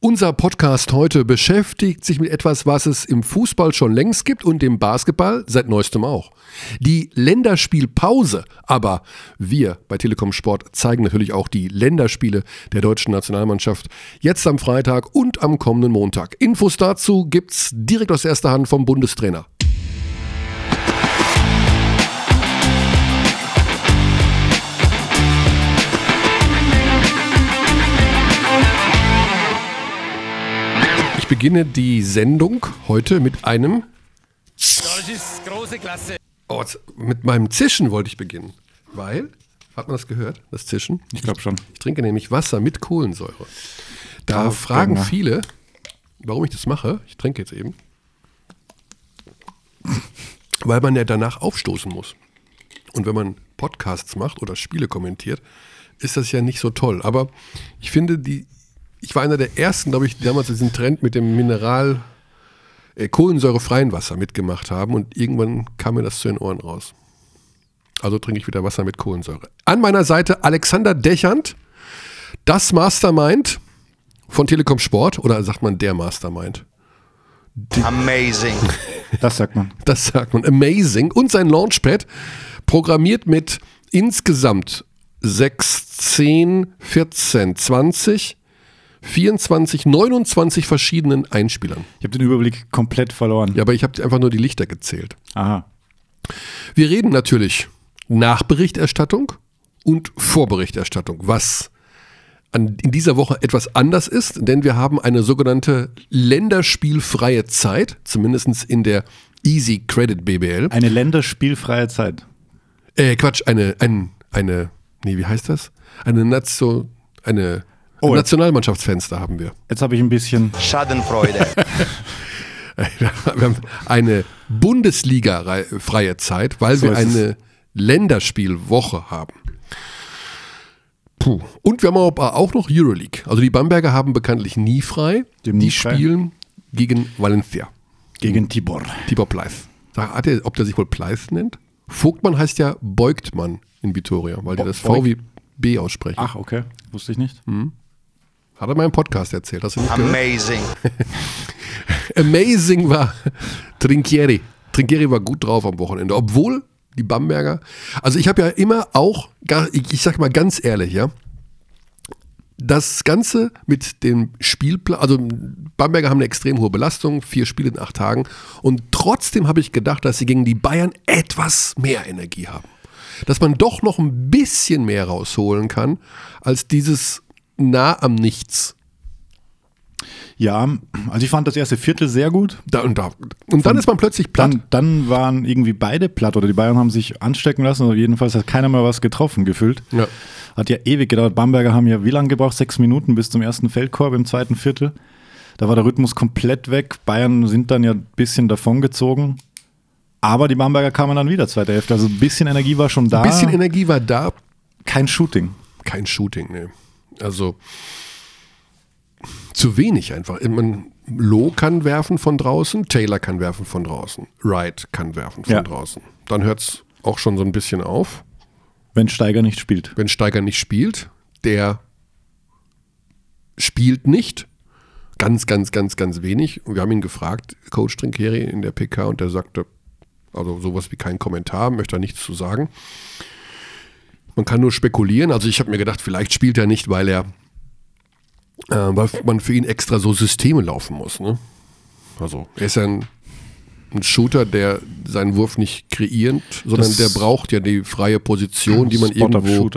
Unser Podcast heute beschäftigt sich mit etwas, was es im Fußball schon längst gibt und im Basketball seit neuestem auch. Die Länderspielpause. Aber wir bei Telekom Sport zeigen natürlich auch die Länderspiele der deutschen Nationalmannschaft jetzt am Freitag und am kommenden Montag. Infos dazu gibt's direkt aus erster Hand vom Bundestrainer. Beginne die Sendung heute mit einem. Das ist große Klasse. Oh, mit meinem Zischen wollte ich beginnen. Weil, hat man das gehört, das Zischen? Ich glaube schon. Ich trinke nämlich Wasser mit Kohlensäure. Da Draufgänger. fragen viele, warum ich das mache. Ich trinke jetzt eben. Weil man ja danach aufstoßen muss. Und wenn man Podcasts macht oder Spiele kommentiert, ist das ja nicht so toll. Aber ich finde, die, ich war einer der ersten, glaube ich, die damals diesen Trend mit dem Mineral, äh, kohlensäurefreien Wasser mitgemacht haben und irgendwann kam mir das zu den Ohren raus. Also trinke ich wieder Wasser mit Kohlensäure. An meiner Seite Alexander Dechant, das Mastermind von Telekom Sport oder sagt man der Mastermind? Amazing. Das sagt man. Das sagt man. Amazing. Und sein Launchpad programmiert mit insgesamt 6, 10, 14, 20, 24, 29 verschiedenen Einspielern. Ich habe den Überblick komplett verloren. Ja, aber ich habe einfach nur die Lichter gezählt. Aha. Wir reden natürlich Nachberichterstattung und Vorberichterstattung, was an, in dieser Woche etwas anders ist, denn wir haben eine sogenannte länderspielfreie Zeit, zumindest in der Easy Credit BBL. Eine länderspielfreie Zeit. Äh, Quatsch, eine, ein, eine, nee, wie heißt das? Eine Nation, eine Oh. Nationalmannschaftsfenster haben wir. Jetzt habe ich ein bisschen. Schadenfreude. Wir haben eine Bundesliga-freie Zeit, weil So wir eine Länderspielwoche haben. Puh. Und wir haben aber auch noch Euroleague. Also die Bamberger haben bekanntlich nie frei. Die haben Die nie frei. spielen gegen Valencia. Gegen Tibor. Tibor Hat er, ob der sich wohl Pleiss nennt? Vogtmann heißt ja Beugtmann in Vitoria, weil die Bo- das V wie B aussprechen. Ach, okay. Wusste ich nicht. Hat er mal im Podcast erzählt. Hast du nicht? Amazing. Amazing war Trinkieri. Trinkieri war gut drauf am Wochenende, obwohl die Bamberger. Also ich habe ja immer auch, ich sag mal ganz ehrlich, ja, das Ganze mit dem Spielplan, also Bamberger haben eine extrem hohe Belastung, vier Spiele in acht Tagen und trotzdem habe ich gedacht, dass sie gegen die Bayern etwas mehr Energie haben. Dass man doch noch ein bisschen mehr rausholen kann, als dieses nah am Nichts. Ja, also ich fand das erste Viertel sehr gut. Da und da. Und dann ist man plötzlich platt. Dann, dann waren irgendwie beide platt oder die Bayern haben sich anstecken lassen. Oder jedenfalls hat keiner mehr was getroffen gefühlt. Ja. Hat ja ewig gedauert. Bamberger haben ja wie lange gebraucht? Sechs Minuten bis zum ersten Feldkorb im zweiten Viertel. Da war der Rhythmus komplett weg. Bayern sind dann ja ein bisschen davongezogen. Aber die Bamberger kamen dann wieder, zweite Hälfte. Also ein bisschen Energie war schon da. Ein bisschen Energie war da, Kein Shooting. kein Shooting, ne. Also zu wenig einfach. Man, Loh kann werfen von draußen, Taylor kann werfen von draußen, Wright kann werfen von Ja. draußen. Dann hört es auch schon so ein bisschen auf, Wenn Steiger nicht spielt. wenn Steiger nicht spielt. Der spielt nicht. Ganz, ganz, ganz, ganz wenig. Und wir haben ihn gefragt, Coach Trinkeri in der PK, und der sagte, also sowas wie kein Kommentar, möchte er nichts zu sagen. Man kann nur spekulieren. Also ich habe mir gedacht, vielleicht spielt er nicht, weil er, äh, weil man für ihn extra so Systeme laufen muss. Ne? Also er ist ja ein, ein Shooter, der seinen Wurf nicht kreierend, sondern Das- der braucht ja die freie Position, die man irgendwo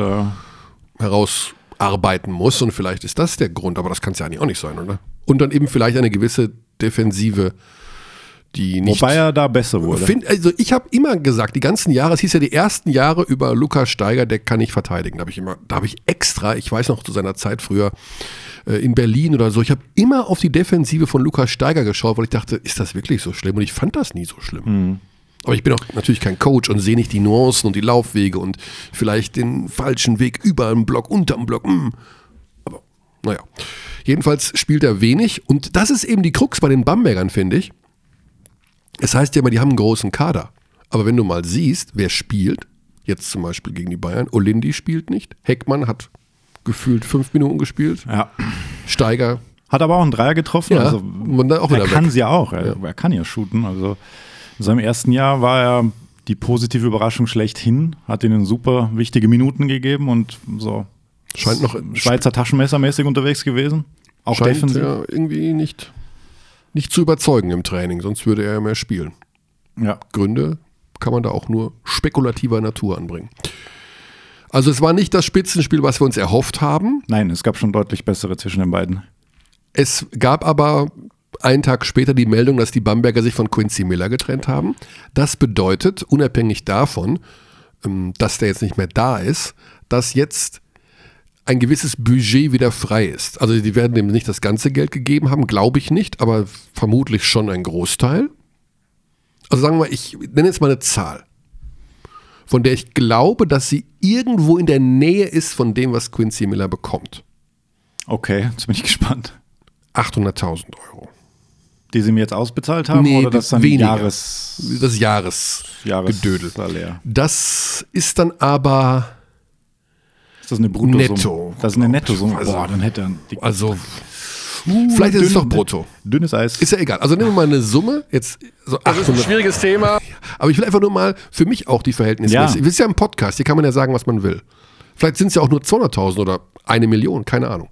herausarbeiten muss. Und vielleicht ist das der Grund, aber das kann es ja eigentlich auch nicht sein, oder? Und dann eben vielleicht eine gewisse Defensive, die nicht. Wobei er da besser wurde. Find, also ich habe immer gesagt, die ganzen Jahre, es hieß ja die ersten Jahre über Lukas Steiger, der kann nicht verteidigen. Da habe ich immer, da habe ich extra, ich weiß noch zu seiner Zeit früher äh, in Berlin oder so, ich habe immer auf die Defensive von Lukas Steiger geschaut, weil ich dachte, ist das wirklich so schlimm? Und ich fand das nie so schlimm. Aber ich bin auch natürlich kein Coach und sehe nicht die Nuancen und die Laufwege und vielleicht den falschen Weg über einen Block, unter dem Block. mm. Aber naja. Jedenfalls spielt er wenig und das ist eben die Krux bei den Bambergern, finde ich. Es heißt ja immer, die haben einen großen Kader. Aber wenn du mal siehst, wer spielt, jetzt zum Beispiel gegen die Bayern, Olindi spielt nicht, Heckmann hat gefühlt fünf Minuten gespielt, Ja. Steiger Hat aber auch einen Dreier getroffen. Ja, also, auch er kann weg. es ja auch. Er, er kann ja shooten. Also in seinem ersten Jahr war er die positive Überraschung schlechthin, hat ihnen super wichtige Minuten gegeben und so Scheint noch Schweizer Taschenmessermäßig unterwegs gewesen. Auch scheint defensiv. ja irgendwie nicht, nicht zu überzeugen im Training, sonst würde er ja mehr spielen. Ja. Gründe kann man da auch nur spekulativer Natur anbringen. Also es war nicht das Spitzenspiel, was wir uns erhofft haben. Nein, es gab schon deutlich bessere zwischen den beiden. Es gab aber einen Tag später die Meldung, dass die Bamberger sich von Quincy Miller getrennt haben. Das bedeutet, unabhängig davon, ähm, dass der jetzt nicht mehr da ist, dass jetzt ein gewisses Budget wieder frei ist. Also die werden dem nicht das ganze Geld gegeben haben, glaube ich nicht, aber vermutlich schon ein Großteil. Also sagen wir mal, ich nenne jetzt mal eine Zahl, von der ich glaube, dass sie irgendwo in der Nähe ist von dem, was Quincy Miller bekommt. Okay, jetzt bin ich gespannt. 800.000 Euro. Die sie mir jetzt ausbezahlt haben Nee, oder das dann weniger. Jahres, Das Jahres. Jahres Gedödel. Salär? Das ist dann aber, das eine Bruttosumme? Netto, Das ist eine. Nettosumme. Also- Boah, dann hätte er also, vielleicht ist es doch brutto. Dünnes Eis. Ist ja egal. Also nehmen wir mal eine Summe, jetzt so 800. Schwieriges Thema. Aber ich will einfach nur mal für mich auch die Verhältnisse. Ja. wissen. Wir sind ja im Podcast, hier kann man ja sagen, was man will. Vielleicht sind es ja auch nur 200.000 oder eine Million, keine Ahnung.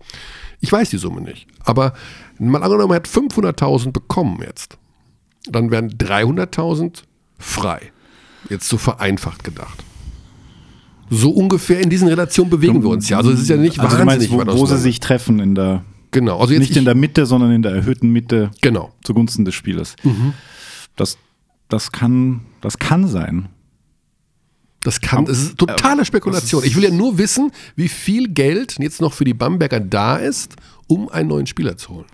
Ich weiß die Summe nicht. Aber mal angenommen, er hat 500.000 bekommen jetzt. Dann wären 300.000 frei. Jetzt so vereinfacht gedacht. So ungefähr in diesen Relationen bewegen wir uns ja. Also es ist ja nicht also du wahnsinnig meinst, wo, wo sie sich treffen in der, Genau. Also jetzt nicht ich, in der Mitte, sondern in der erhöhten Mitte Genau. zugunsten des Spielers. Das, das, kann, das kann sein. Das kann, es ist totale Spekulation. Ich will ja nur wissen, wie viel Geld jetzt noch für die Bamberger da ist, um einen neuen Spieler zu holen.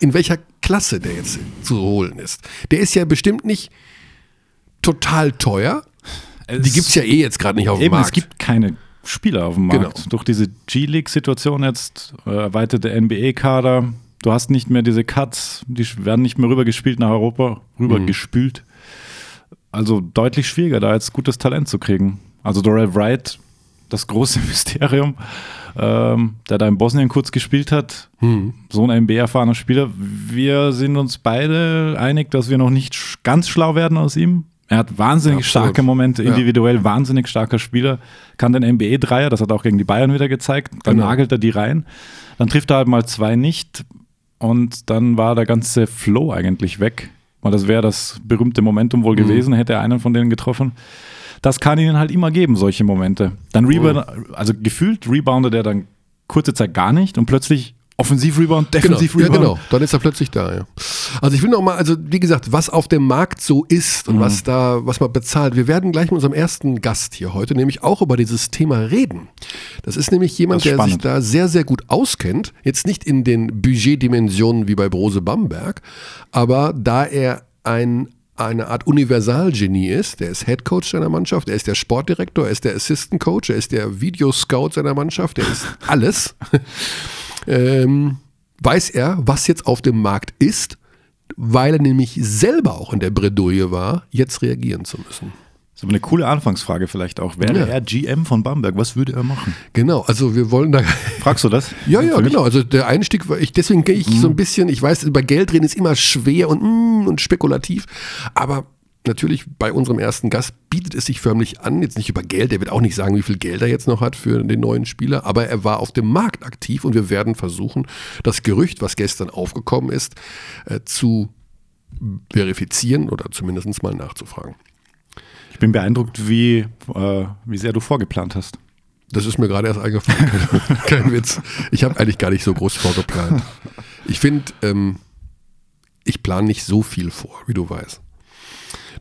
In welcher Klasse der jetzt zu holen ist. Der ist ja bestimmt nicht total teuer. Die gibt es ja eh jetzt gerade nicht auf dem Eben, Markt. es gibt keine Spieler auf dem Markt. Genau. Durch diese G-League-Situation jetzt, äh, erweiterte NBA-Kader, du hast nicht mehr diese Cuts, die werden nicht mehr rübergespielt nach Europa, rübergespült. Also deutlich schwieriger, da jetzt gutes Talent zu kriegen. Also Dorel Wright, das große Mysterium, ähm, der da in Bosnien kurz gespielt hat, so ein NBA-erfahrener Spieler. Wir sind uns beide einig, dass wir noch nicht ganz schlau werden aus ihm. Er hat wahnsinnig Absolut. starke Momente, Ja. individuell wahnsinnig starker Spieler, kann den NBA-Dreier, das hat er auch gegen die Bayern wieder gezeigt, dann Genau. nagelt er die rein, dann trifft er halt mal zwei nicht und dann war der ganze Flow eigentlich weg. Und das wäre das berühmte Momentum wohl gewesen, hätte er einen von denen getroffen. Das kann ihnen halt immer geben, solche Momente. Dann rebound, also gefühlt reboundet er dann kurze Zeit gar nicht und plötzlich Offensiv-Rebound, Genau, ja, Defensiv-Rebound. genau. Dann ist er plötzlich da, ja. Also ich will noch mal, also wie gesagt, was auf dem Markt so ist Mhm. und was da, was man bezahlt. Wir werden gleich mit unserem ersten Gast hier heute nämlich auch über dieses Thema reden. Das ist nämlich jemand, ist der sich da sehr, sehr gut auskennt. Jetzt nicht in den Budgetdimensionen wie bei Brose Bamberg, aber da er ein eine Art Universalgenie ist. Der ist Head Coach seiner Mannschaft, er ist der Sportdirektor, er ist der Assistant Coach, er ist der Videoscout seiner Mannschaft, er ist alles. Ähm, weiß er, was jetzt auf dem Markt ist, weil er nämlich selber auch in der Bredouille war, jetzt reagieren zu müssen. Das ist aber eine coole Anfangsfrage vielleicht auch. Wäre Ja. er GM von Bamberg, was würde er machen? Genau, also wir wollen da. Fragst du das? Ja, ja, genau. Also der Einstieg war ich, deswegen gehe ich so ein bisschen, ich weiß, über Geld reden ist immer schwer und, mm, und spekulativ, aber natürlich bei unserem ersten Gast bietet es sich förmlich an, jetzt nicht über Geld, der wird auch nicht sagen, wie viel Geld er jetzt noch hat für den neuen Spieler, aber er war auf dem Markt aktiv und wir werden versuchen, das Gerücht, was gestern aufgekommen ist, äh, zu verifizieren oder zumindest mal nachzufragen. Ich bin beeindruckt, wie, äh, wie sehr du vorgeplant hast. Das ist mir gerade erst eingefallen. Kein, Witz. Ich habe eigentlich gar nicht so groß vorgeplant. Ich finde, ähm, ich plane nicht so viel vor, wie du weißt.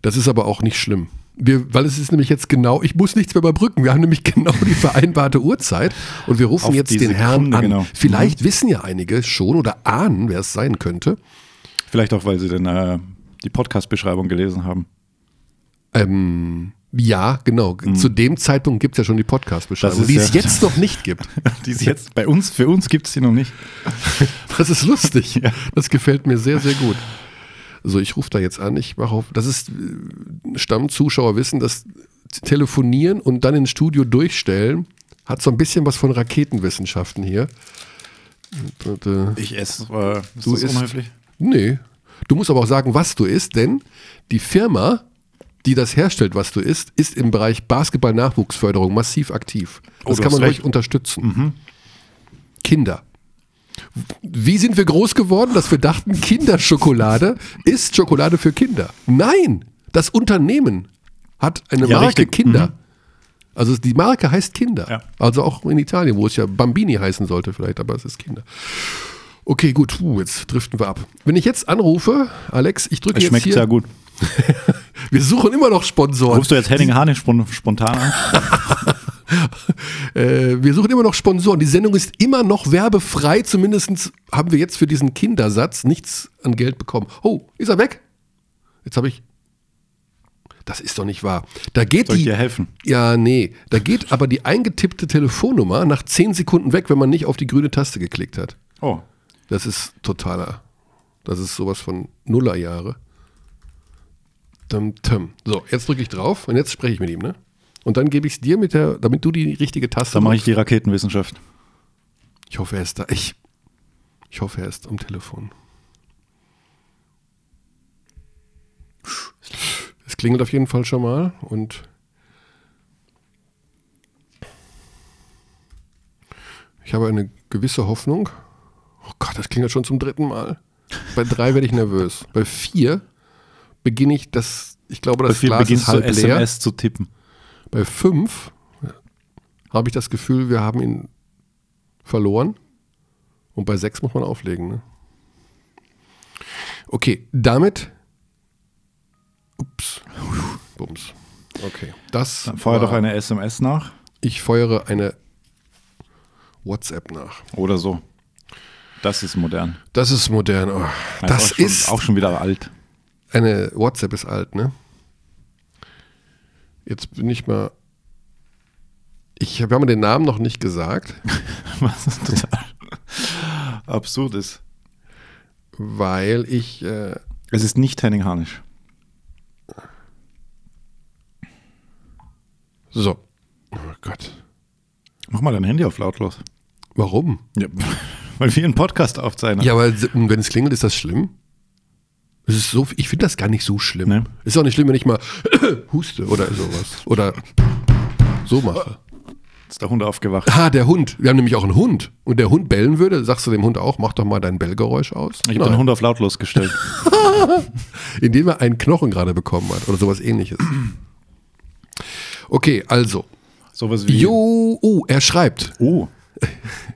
Das ist aber auch nicht schlimm. Wir, weil es ist nämlich jetzt genau, ich muss nichts mehr überbrücken. Wir haben nämlich genau die vereinbarte Uhrzeit und wir rufen Auf jetzt den Herrn Sekunde, an. genau. Vielleicht wissen ja einige schon oder ahnen, wer es sein könnte. Vielleicht auch, weil sie den, äh, die Podcast-Beschreibung gelesen haben. Ähm, ja, genau. Zu dem Zeitpunkt gibt es ja schon die Podcast-Beschreibung, die es ja- jetzt noch nicht gibt. Die ist jetzt bei uns, für uns gibt es die noch nicht. Das ist lustig. Ja. Das gefällt mir sehr, sehr gut. So, ich rufe da jetzt an. Ich mache auf. Das ist äh, Stammzuschauer wissen, dass telefonieren und dann ins Studio durchstellen hat so ein bisschen was von Raketenwissenschaften hier. Und, äh, Ich esse. Äh, ist Du das isst. unhöflich? nee. Du musst aber auch sagen, was du isst, denn die Firma, die das herstellt, was du isst, ist im Bereich Basketball-Nachwuchsförderung massiv aktiv. Oh, Das du kann man ruhig unterstützen. Kinder. Wie sind wir groß geworden, dass wir dachten, Kinderschokolade ist Schokolade für Kinder? Nein, das Unternehmen hat eine Ja, Marke richtig. Kinder. Also die Marke heißt Kinder. Ja. Also auch in Italien, wo es ja Bambini heißen sollte vielleicht, aber es ist Kinder. Okay, gut, Puh, jetzt driften wir ab. Wenn ich jetzt anrufe, Alex, ich drücke Es jetzt schmeckt hier. sehr gut. Wir suchen immer noch Sponsoren. Rufst du jetzt Henning Hahn spon spontan an? Äh, wir suchen immer noch Sponsoren. Die Sendung ist immer noch werbefrei. Zumindest haben wir jetzt für diesen Kindersatz nichts an Geld bekommen. Oh, ist er weg? Jetzt habe ich. Das ist doch nicht wahr. Da geht Soll ich die. dir helfen? Ja, nee. Da geht aber die eingetippte Telefonnummer nach 10 Sekunden weg, wenn man nicht auf die grüne Taste geklickt hat. Oh. Das ist totaler. Das ist sowas von Nullerjahre. Dum, tum. So, jetzt drücke ich drauf und jetzt spreche ich mit ihm, ne? Und dann gebe ich es dir mit der, damit du die richtige Taste Dann mache ich die Raketenwissenschaft. Ich hoffe, er ist da. Ich, ich hoffe, er ist am Telefon. Es klingelt auf jeden Fall schon mal und ich habe eine gewisse Hoffnung. Oh Gott, das klingelt schon zum dritten Mal. Bei drei werde ich nervös. Bei vier beginne ich das, ich glaube, das Bei viel Glas ist beginnst du halb leer. SMS zu tippen. Bei fünf habe ich das Gefühl, wir haben ihn verloren. Und bei sechs muss man auflegen. Ne? Okay, damit. Ups. Bums. Okay. Das. Dann feuer war- doch eine SMS nach. Ich feuere eine WhatsApp nach. Oder so. Das ist modern. Das ist modern. Oh, das auch schon, ist. auch schon wieder alt. Eine WhatsApp ist alt, ne? Jetzt bin ich mal. Ich habe mir den Namen noch nicht gesagt. Was ist total absurd ist. weil ich, äh, Es ist nicht Henning Harnisch. so, oh Gott, Mach mal dein Handy auf lautlos. warum? Ja, weil wir einen Podcast aufzeichnen. Ja, aber wenn es klingelt, ist das schlimm? Es ist so, ich finde das gar nicht so schlimm. Nee. Ist auch nicht schlimm, wenn ich mal huste oder sowas. Oder so mache. Ist der Hund aufgewacht. Ah, der Hund. Wir haben nämlich auch einen Hund. Und der Hund bellen würde, sagst du dem Hund auch, mach doch mal dein Bellgeräusch aus. Ich habe den Hund auf lautlos gestellt. Indem er einen Knochen gerade bekommen hat oder sowas ähnliches. Okay, also. Sowas wie. Jo, oh, er schreibt. Oh.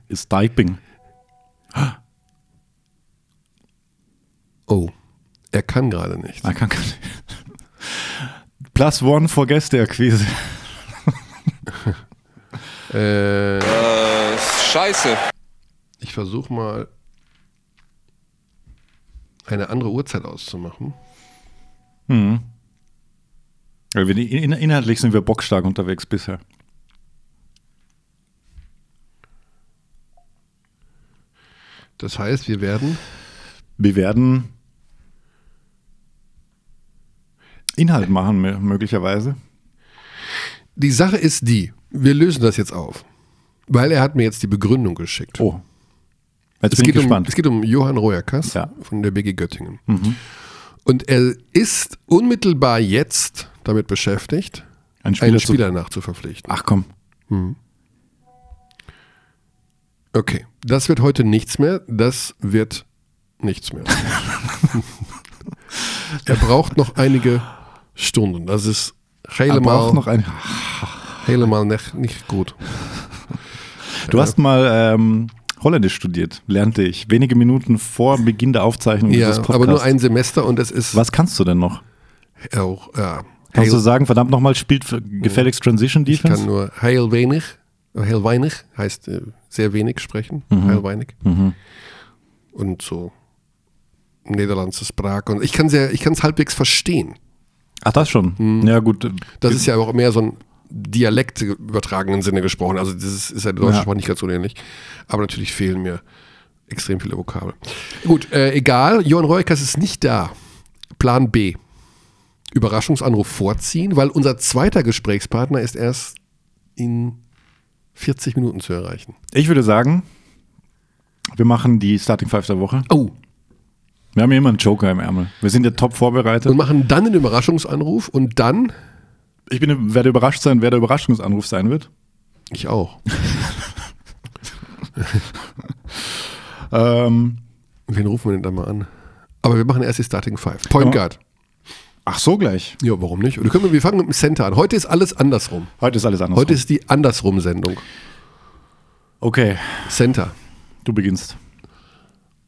Ist typing. Oh, er kann gerade nicht. Ah, kann, kann. Plus one for Gästeakquise. Äh, Äh, scheiße. ich versuche mal eine andere Uhrzeit auszumachen. In, inhaltlich sind wir bockstark unterwegs bisher. Das heißt, wir werden Wir werden Inhalt machen, mö- möglicherweise. Die Sache ist die, wir lösen das jetzt auf. Weil er hat mir jetzt die Begründung geschickt. Oh. Jetzt es, bin ich geht um, gespannt. es geht um Johann Royakas Ja. von der BG Göttingen. Und er ist unmittelbar jetzt damit beschäftigt, Ein Spieler einen zu- Spieler nachzuverpflichten. Ach komm. Okay, das wird heute nichts mehr. Das wird nichts mehr. er braucht noch einige Stunden. Das ist helemaal, braucht noch ein. helemaal nicht, nicht gut. Du hast mal ähm, Holländisch studiert, lernte ich. Wenige Minuten vor Beginn der Aufzeichnung Ja, dieses Podcasts. aber nur ein Semester und es ist Was kannst du denn noch? auch, ja. Kannst du sagen, verdammt nochmal, spielt gefälligst Transition Ich kann Defense? nur heel wenig, heel weinig heißt äh, sehr wenig sprechen, Mhm. heel weinig. Und so Niederlandse Sprache. Und ich kann es halbwegs verstehen. Ach, das schon. Ja, gut. Das ist ja auch mehr so ein Dialekt übertragenen Sinne gesprochen. Also das ist, ja der deutsche Ja. Sprache nicht ganz unähnlich. Aber natürlich fehlen mir extrem viele Vokabeln. Gut, äh, egal. Johann Reukas ist nicht da. Plan B. Überraschungsanruf vorziehen, weil unser zweiter Gesprächspartner ist erst in 40 Minuten zu erreichen. Ich würde sagen, Wir machen die Starting Five der Woche. Oh, Wir haben ja immer einen Joker im Ärmel. Wir sind ja top vorbereitet. und machen dann den Überraschungsanruf und dann, Ich bin, werde überrascht sein, wer der Überraschungsanruf sein wird. ich auch. Ähm, Wen rufen wir denn da mal an? Aber wir machen erst die Starting Five. Point Ja. Guard. ach so gleich. Ja, warum nicht? Oder können wir, wir fangen mit dem Center an. Heute ist alles andersrum. Heute ist alles anders. Heute ist die Andersrum-Sendung. okay, Center. du beginnst.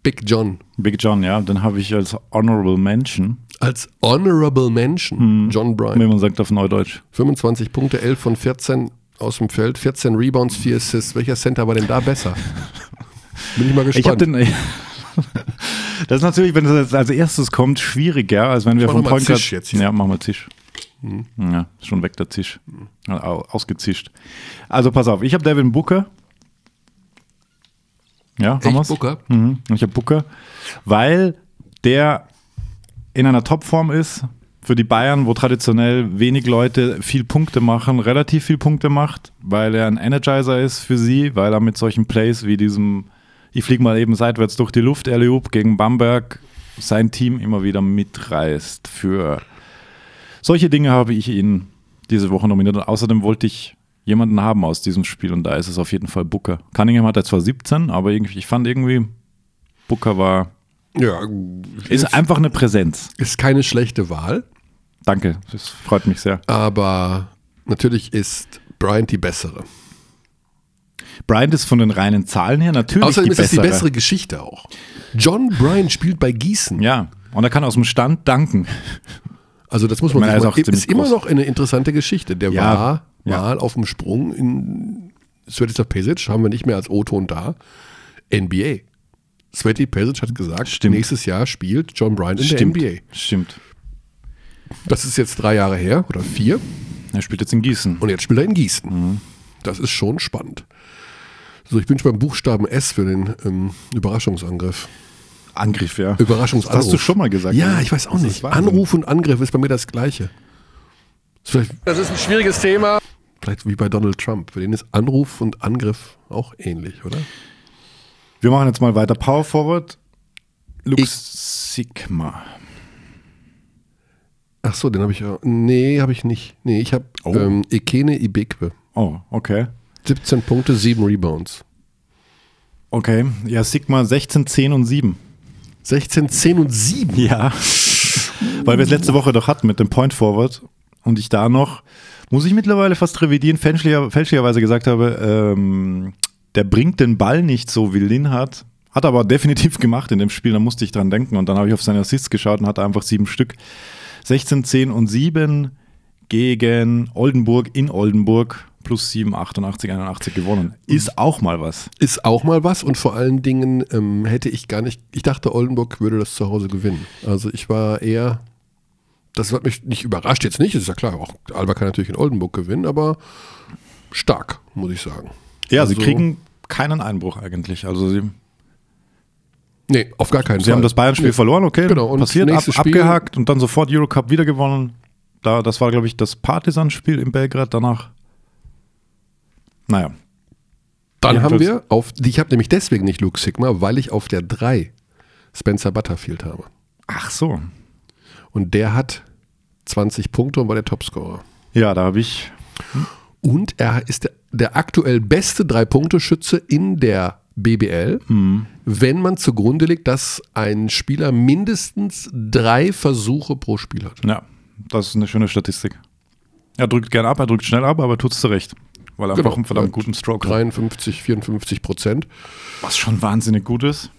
Big John. Big John, ja, dann habe ich als Honorable Mention, Als Honorable Mention John Bryan. wenn man sagt auf Neudeutsch. 25 Punkte, 11 von 14 aus dem Feld, 14 Rebounds, 4 Assists. Welcher Center war denn da besser? Bin ich mal Ich habe gespannt. den. Das ist natürlich, wenn das als erstes kommt, schwieriger, als wenn wir mach vom Point Guard. Jetzt hier. Ja, machen wir Zisch. Ja, ist schon weg der Zisch. Ja, au- Ausgezischt. Also pass auf, ich habe Devin Booker. Ja, haben Echt? Booker? Mhm. Ich habe Booker, weil der in einer Topform ist für die Bayern, wo traditionell wenig Leute viel Punkte machen, relativ viel Punkte macht, weil er ein Energizer ist für sie, weil er mit solchen Plays wie diesem ich fliege mal eben seitwärts durch die Luft, Eliup gegen Bamberg, sein Team immer wieder mitreißt. Für solche Dinge habe ich ihn diese Woche nominiert. Und außerdem wollte ich jemanden haben aus diesem Spiel und da ist es auf jeden Fall Booker. Cunningham hat er zwar 17, aber irgendwie, ich fand irgendwie, Booker war, Ja, ist einfach eine Präsenz. ist keine schlechte Wahl, Danke, das freut mich sehr. aber natürlich ist Bryant die bessere. Bryant ist von den reinen Zahlen her natürlich Außerdem die ist das die bessere. bessere Geschichte auch. John Bryant spielt bei Gießen. Ja, und er kann aus dem Stand danken. Also das muss man Ich meine, mal, ist ist immer noch eine interessante Geschichte. Der Ja, war ja. mal auf dem Sprung in Svetislav Pesic, haben wir nicht mehr als O-Ton da, NBA. Sveti Pesic hat gesagt, Stimmt. nächstes Jahr spielt John Bryant in Stimmt, der NBA. stimmt. Das ist jetzt drei Jahre her oder vier Er spielt jetzt in Gießen. und jetzt spielt er in Gießen. Mhm. Das ist schon spannend. So, ich bin schon beim Buchstaben S für den ähm, Überraschungsangriff. Angriff, ja. Überraschungsanruf. Das hast du schon mal gesagt. Ja, oder? ich weiß auch Das nicht. Anruf und Angriff ist bei mir das Gleiche. Ist Das ist ein schwieriges Thema. Vielleicht wie bei Donald Trump. Für den ist Anruf und Angriff auch ähnlich, oder? Wir machen jetzt mal weiter. Power Forward. Lux Sigma. Ach so, den habe ich ja. Nee, habe ich nicht. Nee, ich habe Oh. ähm, Ekene Ibekwe. Oh, okay. 17 Punkte, 7 Rebounds. Okay. Ja, Sigma 16, 10 und 7. 16, 10 und 7. Ja. Weil wir es letzte Woche doch hatten mit dem Point Forward und ich da noch, muss ich mittlerweile fast revidieren, fälschlicher, fälschlicherweise gesagt habe, ähm, der bringt den Ball nicht so wie Lin hat. Hat aber definitiv gemacht in dem Spiel, da musste ich dran denken und dann habe ich auf seine Assists geschaut und hatte einfach sieben Stück. 16, 10 und 7 gegen Oldenburg in Oldenburg plus 7, 88, 81 gewonnen. Ist auch mal was. Ist auch mal was und vor allen Dingen ähm, hätte ich gar nicht. Ich dachte, Oldenburg würde das zu Hause gewinnen. Also ich war eher. Das hat mich nicht überrascht, jetzt nicht, ist ja klar. Auch Alba kann natürlich in Oldenburg gewinnen, aber stark, muss ich sagen. Ja, Also- sie kriegen keinen Einbruch eigentlich. Also sie Nee, auf gar keinen Sie Fall. haben das Bayern-Spiel Nee. verloren, okay. Genau, und passiert, ab, abgehakt und dann sofort Eurocup wieder gewonnen. Da, das war, glaube ich, das Partisan-Spiel in Belgrad danach. Naja, Dann haben Jedenfalls- wir auf. Ich habe nämlich deswegen nicht Luke Sigma, weil ich auf der 3 Spencer Butterfield habe. ach so. Und der hat 20 Punkte und war der Topscorer. Ja, da habe ich, Und er ist der, der aktuell beste Drei-Punkte-Schütze in der BBL, wenn man zugrunde legt, dass ein Spieler mindestens drei Versuche pro Spiel hat. ja, das ist eine schöne Statistik. Er drückt gern ab, er drückt schnell ab, aber tut es zurecht. Weil er einfach einen verdammt guten Stroke hat. 53, 54 Prozent. Was schon wahnsinnig gut ist.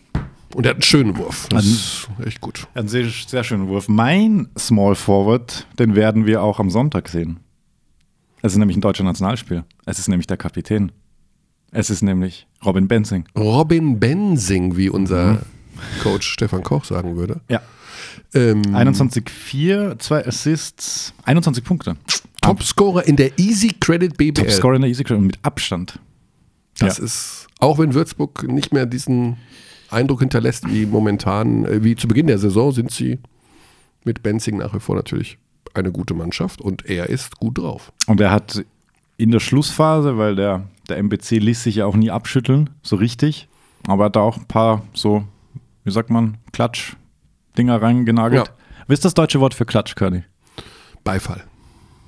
Und er hat einen schönen Wurf. Das ist echt gut. Er hat einen sehr, sehr schönen Wurf. Mein Small Forward, den werden wir auch am Sonntag sehen. Es ist nämlich ein deutscher Nationalspiel. Es ist nämlich der Kapitän. Es ist nämlich Robin Benzing. Robin Bensing, wie unser Coach Stefan Koch sagen würde. Ja. Ähm, 21,4, zwei Assists, 21 Punkte. Topscorer in der Easy Credit BBL. Topscorer in der Easy Credit mit Abstand. Das Ja. ist, auch wenn Würzburg nicht mehr diesen Eindruck hinterlässt wie momentan, äh, wie zu Beginn der Saison, sind sie mit Benzing nach wie vor natürlich eine gute Mannschaft und er ist gut drauf. Und er hat in der Schlussphase, weil der, der MBC ließ sich ja auch nie abschütteln, so richtig. aber hat da auch ein paar so, wie sagt man, Klatsch-Dinger reingenagelt. Ja. Was ist das deutsche Wort für Klatsch, Körny? Beifall.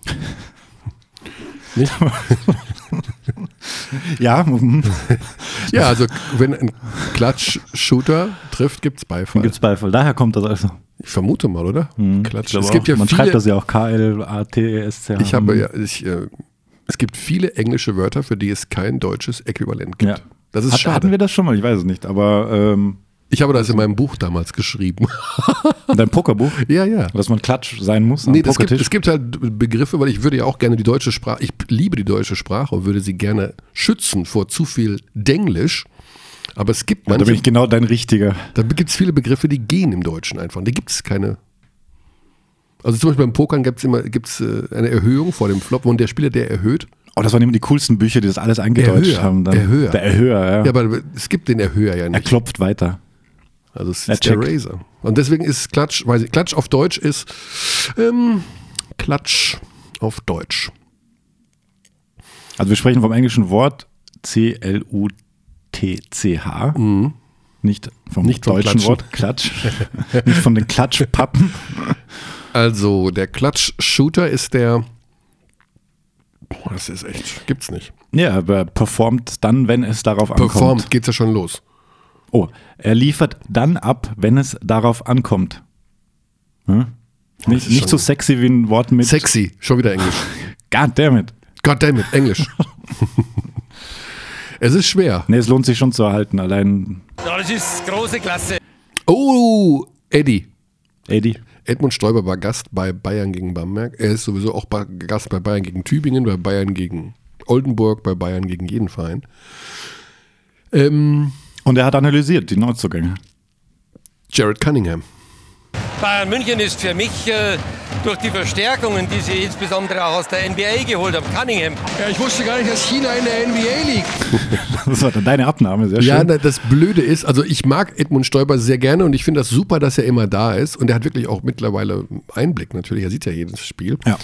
Nicht? Ja, mhm. Ja, also wenn ein Klatsch-Shooter trifft, gibt es Beifall. gibt es Beifall. Daher kommt das also. Ich vermute mal, oder? Klatsch. Ich glaube Es gibt auch, ja man viele, schreibt das ja auch K-L-A-T-E-S-C-H. Ich habe ja, ich, äh, es gibt viele englische Wörter, für die es kein deutsches Äquivalent gibt. Ja. Das ist Hat, schade. Hatten wir das schon mal? Ich weiß es nicht. Aber ähm, ich habe das in meinem Buch damals geschrieben. dein Pokerbuch, ja, ja. dass man Klatsch sein muss Nee, das gibt, es gibt halt Begriffe, weil ich würde ja auch gerne die deutsche Sprache, ich liebe die deutsche Sprache und würde sie gerne schützen vor zu viel Denglisch. Aber es gibt da bin manche, ich genau dein Richtiger. da gibt es viele Begriffe, die gehen im Deutschen einfach. Da gibt es keine. Also zum Beispiel beim Pokern gibt es immer gibt's, äh, eine Erhöhung vor dem Flop und der Spieler, der erhöht, Oh, das waren immer die coolsten Bücher, die das alles eingedeutscht Erhöher, haben. Dann. Erhöher. Der Erhöher, ja. ja, aber es gibt den Erhöher ja er nicht. klopft weiter. Also es ist der checkt. Razer. Und deswegen ist Klatsch, weiß ich, Klatsch auf Deutsch ist ähm, Klatsch auf Deutsch. Also wir sprechen vom englischen Wort C-L-U-T-C-H. Nicht vom Mhm. Nicht vom deutschen Klatschen. Wort Klatsch. nicht von den Klatschpappen. Also der Klatsch-Shooter ist der. Boah, das ist echt, gibt's nicht. Ja, aber performt dann, wenn es darauf ankommt. Performt, geht's ja schon los. Oh, er liefert dann ab, wenn es darauf ankommt. Hm? Nicht, nicht so sexy wie ein Wort mit Sexy, schon wieder Englisch. God damn it. God damn it, Englisch. es ist schwer. Nee, es lohnt sich schon zu erhalten. Allein Ja, das ist große Klasse. Oh, Eddie. Eddie. Edmund Stoiber war Gast bei Bayern gegen Bamberg. Er ist sowieso auch Gast bei Bayern gegen Tübingen, bei Bayern gegen Oldenburg, bei Bayern gegen jeden Verein. Ähm, Und er hat analysiert die Neuzugänge. Jared Cunningham. Bayern München ist für mich äh, durch die Verstärkungen, die sie insbesondere auch aus der NBA geholt haben, Cunningham, Ja, ich wusste gar nicht, dass China in der NBA liegt. Das war dann deine Abnahme, sehr Ja, schön. na, das Blöde ist, also ich mag Edmund Stoiber sehr gerne und ich finde das super, dass er immer da ist. Und er hat wirklich auch mittlerweile Einblick natürlich. Er sieht ja jedes Spiel. Ja.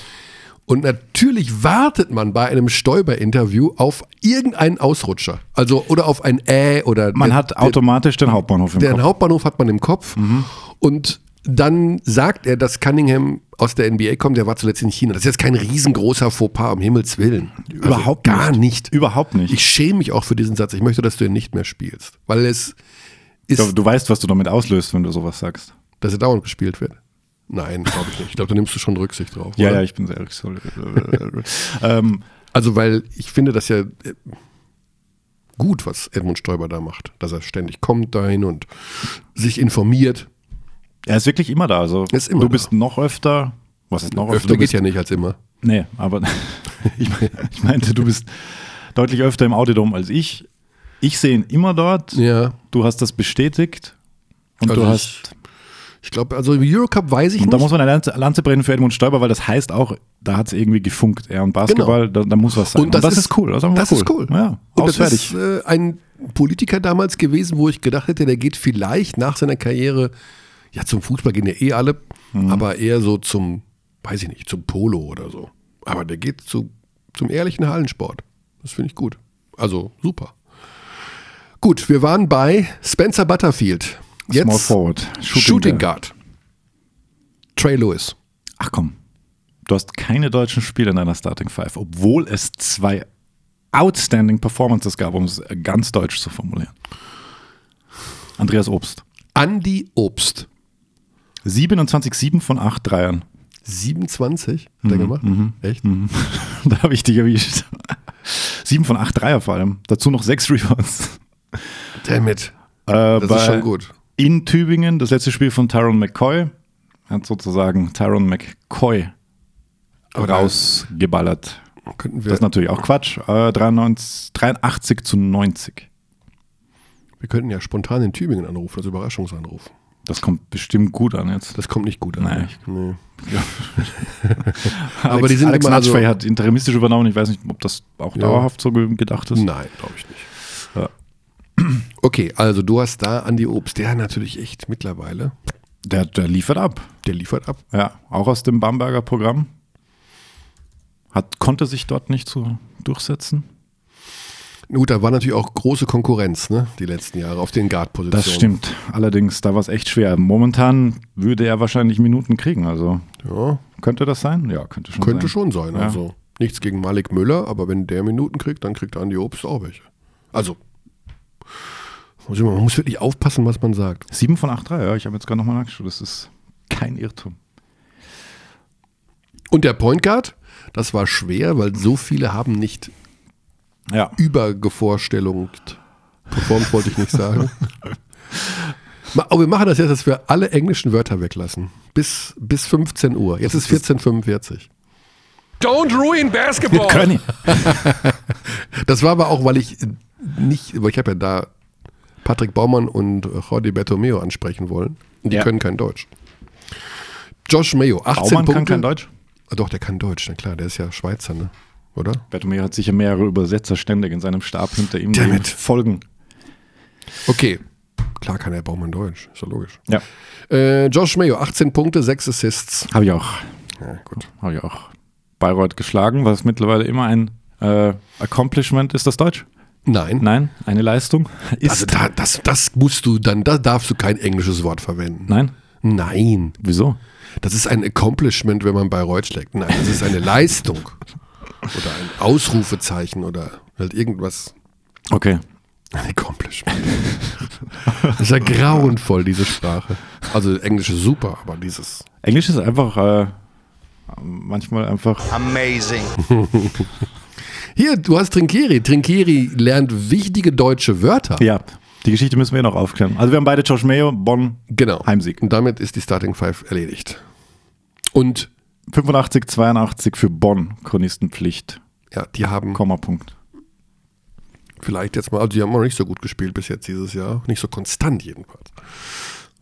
Und natürlich wartet man bei einem Stoiber-Interview auf irgendeinen Ausrutscher. Also oder auf ein Äh oder Man der- hat automatisch den Hauptbahnhof im Den Kopf. Hauptbahnhof hat man im Kopf. Und dann sagt er, dass Cunningham aus der NBA kommt, der war zuletzt in China. Das ist jetzt kein riesengroßer Fauxpas, um Himmels Willen. Also Überhaupt gar nicht. nicht. Überhaupt nicht. Ich schäme mich auch für diesen Satz. Ich möchte, dass du ihn nicht mehr spielst. Weil es ist, du, du weißt, was du damit auslöst, wenn du sowas sagst. dass er dauernd gespielt wird. Nein, glaube ich nicht. Ich glaube, da nimmst du schon Rücksicht drauf. Ja, oder? ja, ich bin sehr ehrlich. sorry. ähm, Also, weil ich finde das ja äh, gut, was Edmund Stoiber da macht. Dass er ständig kommt dahin und sich informiert. er ist wirklich immer da. Also, Ist immer du da. bist noch öfter. Was ist noch öfter? Öfter Du geht bist, ja nicht als immer. Nee, aber ich, mein- ich meinte, du bist deutlich öfter im Audidom als ich. Ich sehe ihn immer dort. Ja. Du hast das bestätigt. Und Also du hast. Ich glaube, also Eurocup weiß ich Und da nicht. muss man eine Lanze, Lanze brennen für Edmund Stoiber, weil das heißt auch, da hat es irgendwie gefunkt. Er und Basketball, da, da muss was sein. Und das, ist, cool. Das ist, einfach das ist cool. Ja, und aus das ist äh, ein Politiker damals gewesen, wo ich gedacht hätte, der geht vielleicht nach seiner Karriere, ja, zum Fußball gehen ja eh alle, Mhm. aber eher so zum, weiß ich nicht, zum Polo oder so. Aber der geht zu, zum ehrlichen Hallensport. Das finde ich gut. Also super. Gut, wir waren bei Spencer Butterfield. Jetzt Small Forward. Shooting, Guard. Trey Lewis. Ach komm, du hast keine deutschen Spieler in deiner Starting Five, obwohl es zwei outstanding Performances gab, um es ganz deutsch zu formulieren. Andreas Obst. Andy Obst. 27,7 von 8 Dreiern. 27 hat er Mhm, gemacht? Echt? da habe ich dich erwischt. 7 von 8 Dreier vor allem. Dazu noch 6 Rebounds. Damn it. Äh, Das bei- ist schon gut. In Tübingen, das letzte Spiel von Tyron McCoy, hat sozusagen Tyron McCoy da rausgeballert. Könnten Das wir, ist natürlich auch Quatsch. Äh, 93, 83 zu 90. wir könnten ja spontan in Tübingen anrufen, als Überraschungsanruf. Das kommt bestimmt gut an jetzt. Das kommt nicht gut an. Nein. Nee. Aber Aber die sind Alex immer also- hat interimistisch übernommen. Ich weiß nicht, ob das auch Ja. dauerhaft so ge- gedacht ist. Nein, glaube ich nicht. Okay, also du hast da Andi Obst, der natürlich echt mittlerweile, Der, der liefert ab. der liefert ab. Ja, auch aus dem Bamberger Programm. Hat, konnte sich dort nicht so durchsetzen. Gut, da war natürlich auch große Konkurrenz, ne, die letzten Jahre auf den Guard-Positionen. Das stimmt. Allerdings, da war es echt schwer. Momentan würde er wahrscheinlich Minuten kriegen. Also Ja, könnte das sein? Ja, könnte schon könnte sein. schon sein. Ja. Also nichts gegen Malik Müller, aber wenn der Minuten kriegt, dann kriegt Andi Obst auch welche. Also, man muss wirklich aufpassen, was man sagt. 7 von 8 3, ja. Ich habe jetzt gerade nochmal nachgeschaut. Das ist kein Irrtum. Und der Point Guard, das war schwer, weil so viele haben nicht Ja. Übergevorstellung performt, wollte ich nicht sagen. Aber wir machen das jetzt, dass wir alle englischen Wörter weglassen. Bis, bis 15 Uhr. Jetzt ist 14.45 Don't ruin basketball. Das war aber auch, weil ich nicht, weil ich habe ja da Patrick Baumann und Jordi Bertomeo ansprechen wollen. Die Ja. können kein Deutsch. Josh Mayo, 18 Baumann Punkte. kann kein Deutsch. Ah, doch, der kann Deutsch, na klar, der ist ja Schweizer, ne? Oder? Bertomeu hat sicher mehrere Übersetzer ständig in seinem Stab hinter ihm, die folgen. Okay. Klar kann der Baumann Deutsch, ist ja logisch. Ja. Äh, Josh Mayo, 18 Punkte, 6 Assists. Habe ich auch. Ja, gut. Habe ich auch. Bayreuth geschlagen, was mittlerweile immer ein äh, Accomplishment ist. Das Deutsch? Nein. Nein, eine Leistung. Ist. Also da, das, das musst du dann, da darfst du kein englisches Wort verwenden. Nein? Nein. Wieso? Das ist ein Accomplishment, wenn man Bayreuth schlägt. Nein, das ist eine Leistung. Oder ein Ausrufezeichen oder halt irgendwas. Okay. Ein Accomplishment. Das ist ja grauenvoll, diese Sprache. Also Englisch ist super, aber dieses. Englisch ist einfach äh, manchmal einfach. Amazing. Hier, du hast Trinkieri. Trinkieri lernt wichtige deutsche Wörter. Ja, die Geschichte müssen wir noch aufklären. Also wir haben beide Josh Mayo, Bonn, Genau. Heimsieg. Und damit ist die Starting Five erledigt. Und 85, 82 für Bonn, Chronistenpflicht, ja, die haben Kommapunkt. vielleicht jetzt mal, also die haben noch nicht so gut gespielt bis jetzt dieses Jahr. Nicht so konstant jedenfalls.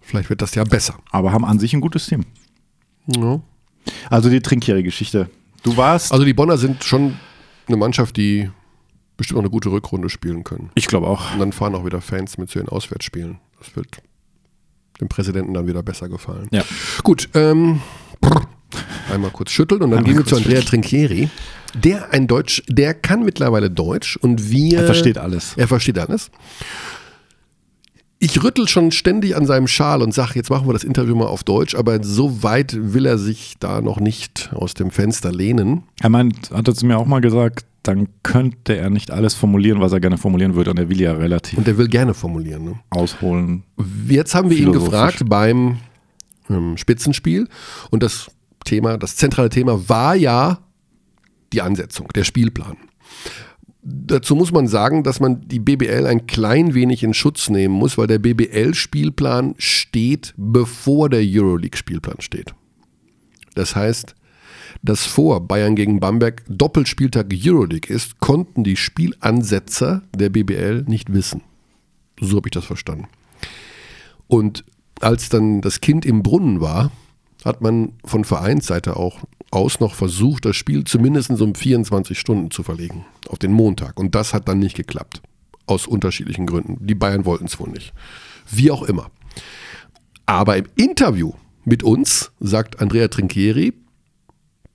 Vielleicht wird das Jahr besser. Aber haben an sich ein gutes Team. Ja. Also die Trinkieri-Geschichte. Du warst, Also die Bonner sind schon eine Mannschaft, die bestimmt auch eine gute Rückrunde spielen können. ich glaube auch. Und dann fahren auch wieder Fans mit zu den Auswärtsspielen. Das wird dem Präsidenten dann wieder besser gefallen. Ja. Gut, ähm, einmal kurz schütteln und dann Einmal gehen wir zu Andrea schütteln. Trinchieri. Der ein Deutsch, der kann mittlerweile Deutsch und wir. Er versteht alles. Er versteht alles. Ich rüttel schon ständig an seinem Schal und sage, jetzt machen wir das Interview mal auf Deutsch, aber so weit will er sich da noch nicht aus dem Fenster lehnen. Er meint, hat er zu mir auch mal gesagt, dann könnte er nicht alles formulieren, was er gerne formulieren würde. Und er will ja relativ Und er will gerne formulieren. Ne? ausholen. Jetzt haben wir ihn gefragt beim ähm, Spitzenspiel und das Thema, das zentrale Thema war ja die Ansetzung, der Spielplan. Dazu muss man sagen, dass man die BBL ein klein wenig in Schutz nehmen muss, weil der BBL-Spielplan steht, bevor der Euroleague-Spielplan steht. Das heißt, dass vor Bayern gegen Bamberg Doppelspieltag Euroleague ist, konnten die Spielansetzer der BBL nicht wissen. So habe ich das verstanden. Und als dann das Kind im Brunnen war, hat man von Vereinsseite auch aus noch versucht, das Spiel zumindest um 24 Stunden zu verlegen, auf den Montag. Und das hat dann nicht geklappt. Aus unterschiedlichen Gründen. Die Bayern wollten es wohl nicht. Wie auch immer. Aber im Interview mit uns sagt Andrea Trinchieri,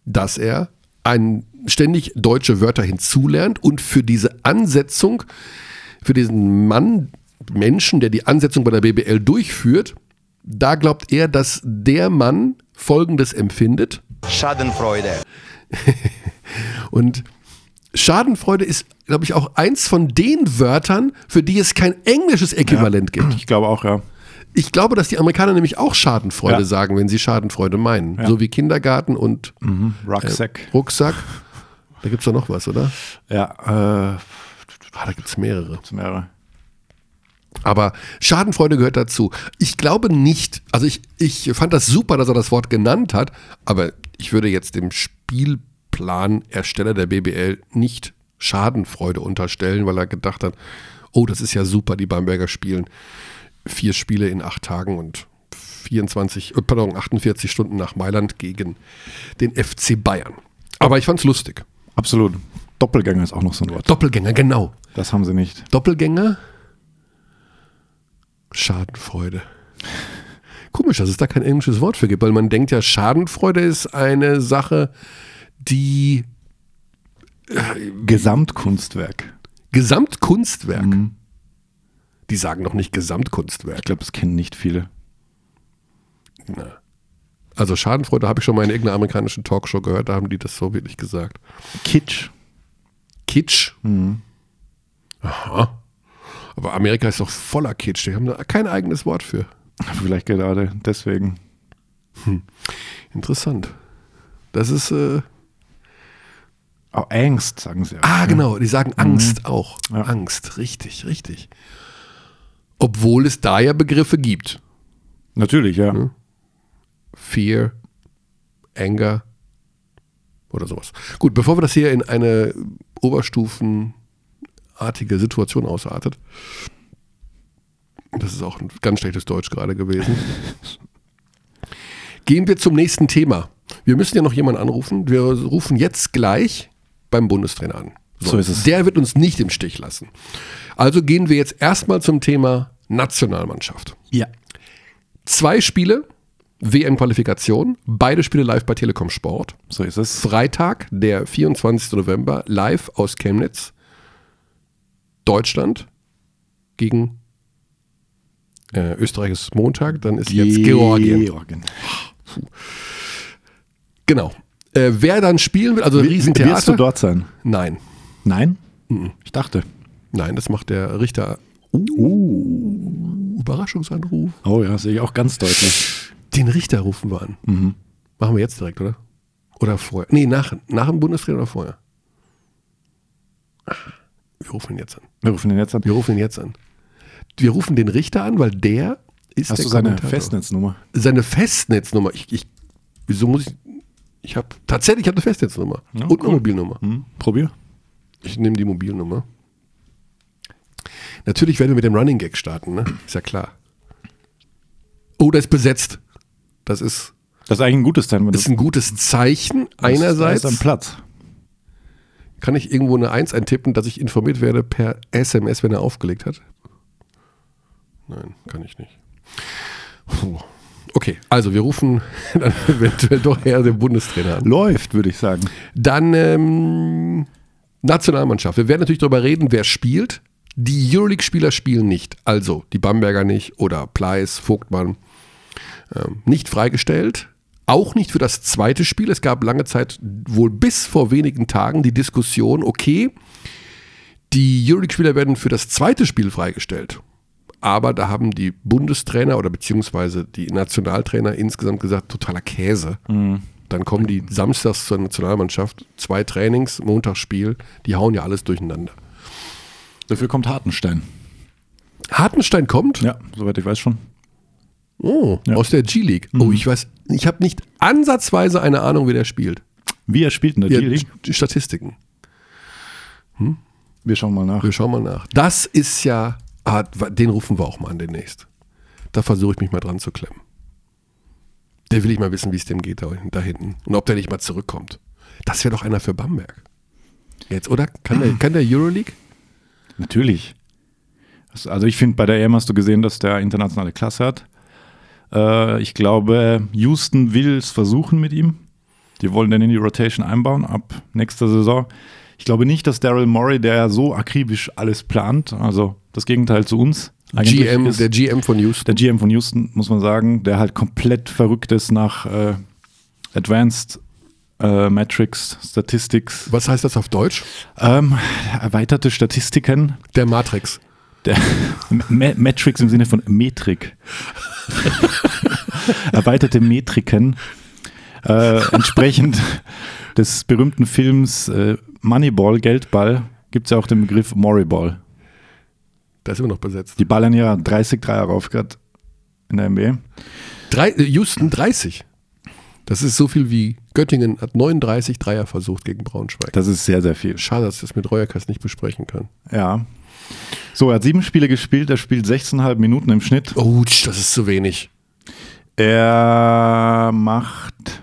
dass er ein, ständig deutsche Wörter hinzulernt und für diese Ansetzung, für diesen Mann, Menschen, der die Ansetzung bei der BBL durchführt, da glaubt er, dass der Mann Folgendes empfindet. Schadenfreude. Und Schadenfreude ist, glaube ich, auch eins von den Wörtern, für die es kein englisches Äquivalent gibt. Ich glaube auch, ja. Ich glaube, dass die Amerikaner nämlich auch Schadenfreude Ja. sagen, wenn sie Schadenfreude meinen. Ja. So wie Kindergarten und Rucksack. Rucksack. Da gibt es doch noch was, oder? ja, äh, Ah, da gibt es mehrere. das mehrere. Aber Schadenfreude gehört dazu. Ich glaube nicht, also ich, ich fand das super, dass er das Wort genannt hat, aber ich würde jetzt dem Spielplanersteller der BBL nicht Schadenfreude unterstellen, weil er gedacht hat, oh, das ist ja super, die Bamberger spielen vier Spiele in acht Tagen und 24, äh, pardon, 48 Stunden nach Mailand gegen den FC Bayern. Aber ich fand's lustig. Absolut. Doppelgänger ist auch noch so ein Wort. Doppelgänger, genau. Das haben sie nicht. Doppelgänger? Schadenfreude. Komisch, dass es da kein englisches Wort für gibt, weil man denkt ja, Schadenfreude ist eine Sache, die Gesamtkunstwerk. Gesamtkunstwerk. Mhm. Die sagen doch nicht Gesamtkunstwerk. Ich glaube, das kennen nicht viele. Also Schadenfreude habe ich schon mal in irgendeiner amerikanischen Talkshow gehört, da haben die das so wirklich gesagt. Kitsch. Kitsch. Mhm. Aha. Aber Amerika ist doch voller Kitsch. Die haben da kein eigenes Wort für. Vielleicht gerade deswegen. Interessant. Das ist, äh, Auch Angst, sagen sie. auch. ah, genau, die sagen Angst auch. Ja. Angst, richtig, richtig. Obwohl es da ja Begriffe gibt. Natürlich, ja. Fear, Anger oder sowas. Gut, bevor wir das hier in eine oberstufenartige Situation ausartet, das ist auch ein ganz schlechtes Deutsch gerade gewesen, gehen wir zum nächsten Thema. Wir müssen ja noch jemanden anrufen. Wir rufen jetzt gleich beim Bundestrainer an. So ist es. Der wird uns nicht im Stich lassen. Also gehen wir jetzt erstmal zum Thema Nationalmannschaft. Ja. Zwei Spiele, WM-Qualifikation, beide Spiele live bei Telekom Sport. So ist es. Freitag, der 24. November, live aus Chemnitz. Deutschland gegen äh, Österreich ist Montag, dann ist jetzt Georgien. Georgien. Genau. Äh, wer dann spielen will, also Wirst du Riesentheater. dort sein? Nein, Nein? Ich dachte. nein, das macht der Richter. Uh, Überraschungsanruf. Oh ja, sehe ich auch ganz deutlich. Den Richter rufen wir an. Machen wir jetzt direkt, oder? Oder vorher? Nee, nach, nach dem Bundestrainer oder vorher? Wir rufen ihn jetzt an. Wir rufen den jetzt an. Wir rufen ihn jetzt an. Wir rufen den Richter an, weil der ist Hast der du seine Kommentator. Festnetznummer? Seine Festnetznummer. Ich, ich, wieso muss ich? Ich habe tatsächlich ich hab eine Festnetznummer Ja, und eine cool. Mobilnummer. Hm, probier. Ich nehme die Mobilnummer. Natürlich werden wir mit dem Running Gag starten, ne? Ist ja klar. Oh, das ist besetzt. Das ist, Das ist eigentlich ein gutes Zeichen. das ist ein gutes Zeichen. Einerseits ist am Platz. kann ich irgendwo eine Eins eintippen, dass ich informiert werde per SMS, wenn er aufgelegt hat. Nein, kann ich nicht. Puh. Okay, also wir rufen dann eventuell doch eher den Bundestrainer an. Läuft, würde ich sagen. Dann ähm, Nationalmannschaft. Wir werden natürlich darüber reden, wer spielt. Die Euroleague-Spieler spielen nicht. Also die Bamberger nicht oder Pleiss, Vogtmann. Ähm, nicht freigestellt. Auch nicht für das zweite Spiel. Es gab lange Zeit, wohl bis vor wenigen Tagen, die Diskussion, okay, die Euroleague-Spieler werden für das zweite Spiel freigestellt. Aber da haben die Bundestrainer oder beziehungsweise die Nationaltrainer insgesamt gesagt, totaler Käse. Dann kommen die samstags zur Nationalmannschaft, zwei Trainings, Montagsspiel, die hauen ja alles durcheinander. Dafür kommt Hartenstein. Hartenstein kommt? Ja, soweit ich weiß schon. Oh, Ja. aus der G-League. Oh, ich weiß, ich habe nicht ansatzweise eine Ahnung, wie der spielt. Wie er spielt in der Ja, G-League. die Statistiken. Wir schauen mal nach. Wir schauen mal nach. Das ist ja, ah, den rufen wir auch mal an demnächst. Da versuche ich mich mal dran zu klemmen. Der will ich mal wissen, wie es dem geht da, hinten. Und ob der nicht mal zurückkommt. Das wäre doch einer für Bamberg. Jetzt, oder? Kann der, kann der Euroleague? Natürlich. Also ich finde, bei der EM hast du gesehen, dass der internationale Klasse hat. Äh, ich glaube, Houston will es versuchen mit ihm. Die wollen den in die Rotation einbauen ab nächster Saison. Ich glaube nicht, dass Daryl Morey, der so akribisch alles plant, also das Gegenteil zu uns, GM, ist, der GM von Houston. der GM von Houston, muss man sagen, der halt komplett verrückt ist nach äh, Advanced äh, Metrics, Statistics, Was heißt das auf Deutsch? ähm, erweiterte Statistiken. Der Matrix. Der Ma Metrics im Sinne von Metrik. Erweiterte Metriken. Äh, entsprechend des berühmten Films äh, Moneyball, Geldball, gibt es ja auch den Begriff Moriball. Da ist immer noch besetzt. Die ballern ja 30 Dreier rauf gerade in der NBA. Drei, äh, Houston 30. Das ist so viel wie Göttingen hat 39 Dreier versucht gegen Braunschweig. Das ist sehr, sehr viel. Schade, dass ich das mit Reuerkast nicht besprechen kann. Ja. So, er hat sieben Spiele gespielt, er spielt 16,5 Minuten im Schnitt. Oh, das ist zu wenig. Er macht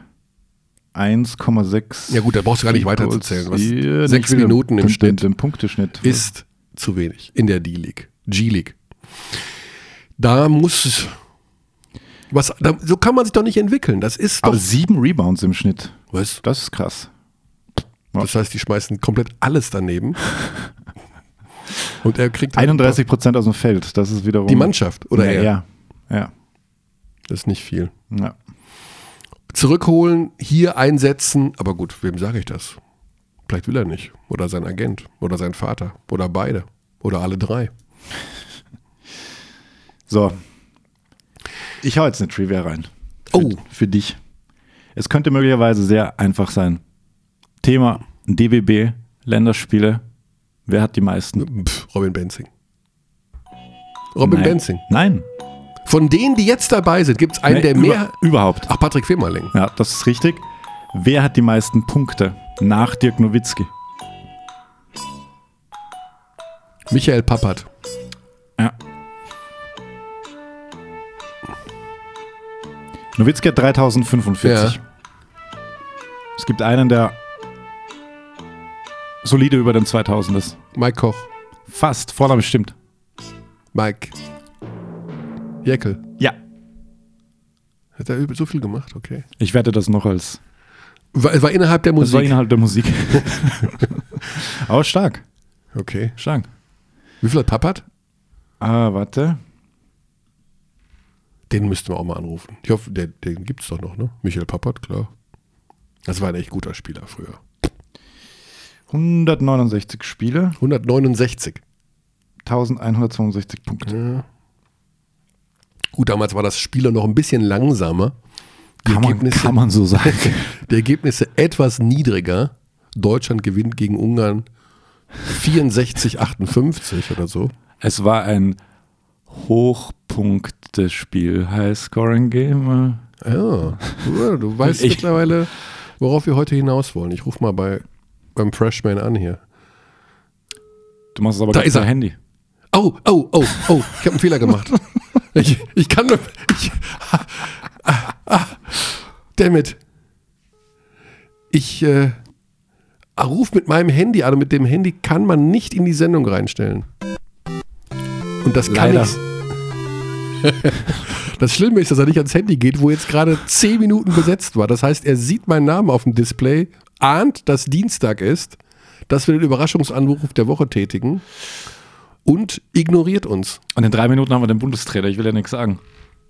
1,6. Ja gut, da brauchst du gar nicht weiter zu zählen. Was, Ja, sechs Minuten im Schnitt den Punkteschnitt. ist zu wenig in der D-League. G-League. Da muss. Was, da, so kann man sich doch nicht entwickeln. Das ist doch. Aber sieben Rebounds im Schnitt. was? Das ist krass. Das heißt, die schmeißen komplett alles daneben. Und er kriegt halt 31 Prozent aus dem Feld. Das ist wiederum. die Mannschaft oder ja, er. ja. Ja. Das ist nicht viel. ja. Zurückholen, hier einsetzen, aber gut, wem sage ich das? Vielleicht will er nicht. Oder sein Agent. Oder sein Vater. Oder beide. Oder alle drei. So. Ich hau jetzt eine Trivia rein. Für, Oh. Für dich. Es könnte möglicherweise sehr einfach sein. Thema DBB, Länderspiele. Wer hat die meisten? Pff, Robin Benzing. Robin Nein. Benzing. Nein. Von denen, die jetzt dabei sind, gibt es einen, Nee, der über- mehr. Überhaupt. Ach, Patrick Femerling. Ja, das ist richtig. Wer hat die meisten Punkte nach Dirk Nowitzki? Michael Pappert. Nowitzki hat 3045. Ja. Es gibt einen, der solide über den 2000 ist. Mike Koch. Fast. Vorname stimmt. Mike. Jeckel. Ja. Hat er so viel gemacht? Okay. Ich wette das noch als. War, war innerhalb der Das war Musik. innerhalb der Musik. Aber stark. Okay. Stark. Wie viel hat Pappert? Ah, warte. Den müssten wir auch mal anrufen. Ich hoffe, der, den gibt es doch noch, ne? Michael Pappert, klar. Das war ein echt guter Spieler früher. 169 Spiele, 169. 1162 Punkte. Gut, damals war das Spieler noch ein bisschen langsamer. Die Kann man, Ergebnisse, kann man so sagen. die Ergebnisse etwas niedriger. Deutschland gewinnt gegen Ungarn 64, 58 oder so. es war ein Hochpunktespiel, High-Scoring-Game. Ja, du, du weißt Ich- mittlerweile, worauf wir heute hinaus wollen. Ich rufe mal bei, beim Freshman an hier. Du machst es aber Da ist er. Handy. Oh, oh, oh, oh, ich habe einen Fehler gemacht. Ich, ich kann nur. Ich, ah, ah, dammit. Ich äh, rufe mit meinem Handy an und mit dem Handy kann man nicht in die Sendung reinstellen. Und das kann Leider. ich. Das Schlimme ist, dass er nicht ans Handy geht, wo jetzt gerade 10 Minuten besetzt war. Das heißt, er sieht meinen Namen auf dem Display, ahnt, dass Dienstag ist, dass wir den Überraschungsanruf der Woche tätigen und ignoriert uns. Und in drei Minuten haben wir den Bundestrainer. Ich will ja nichts sagen.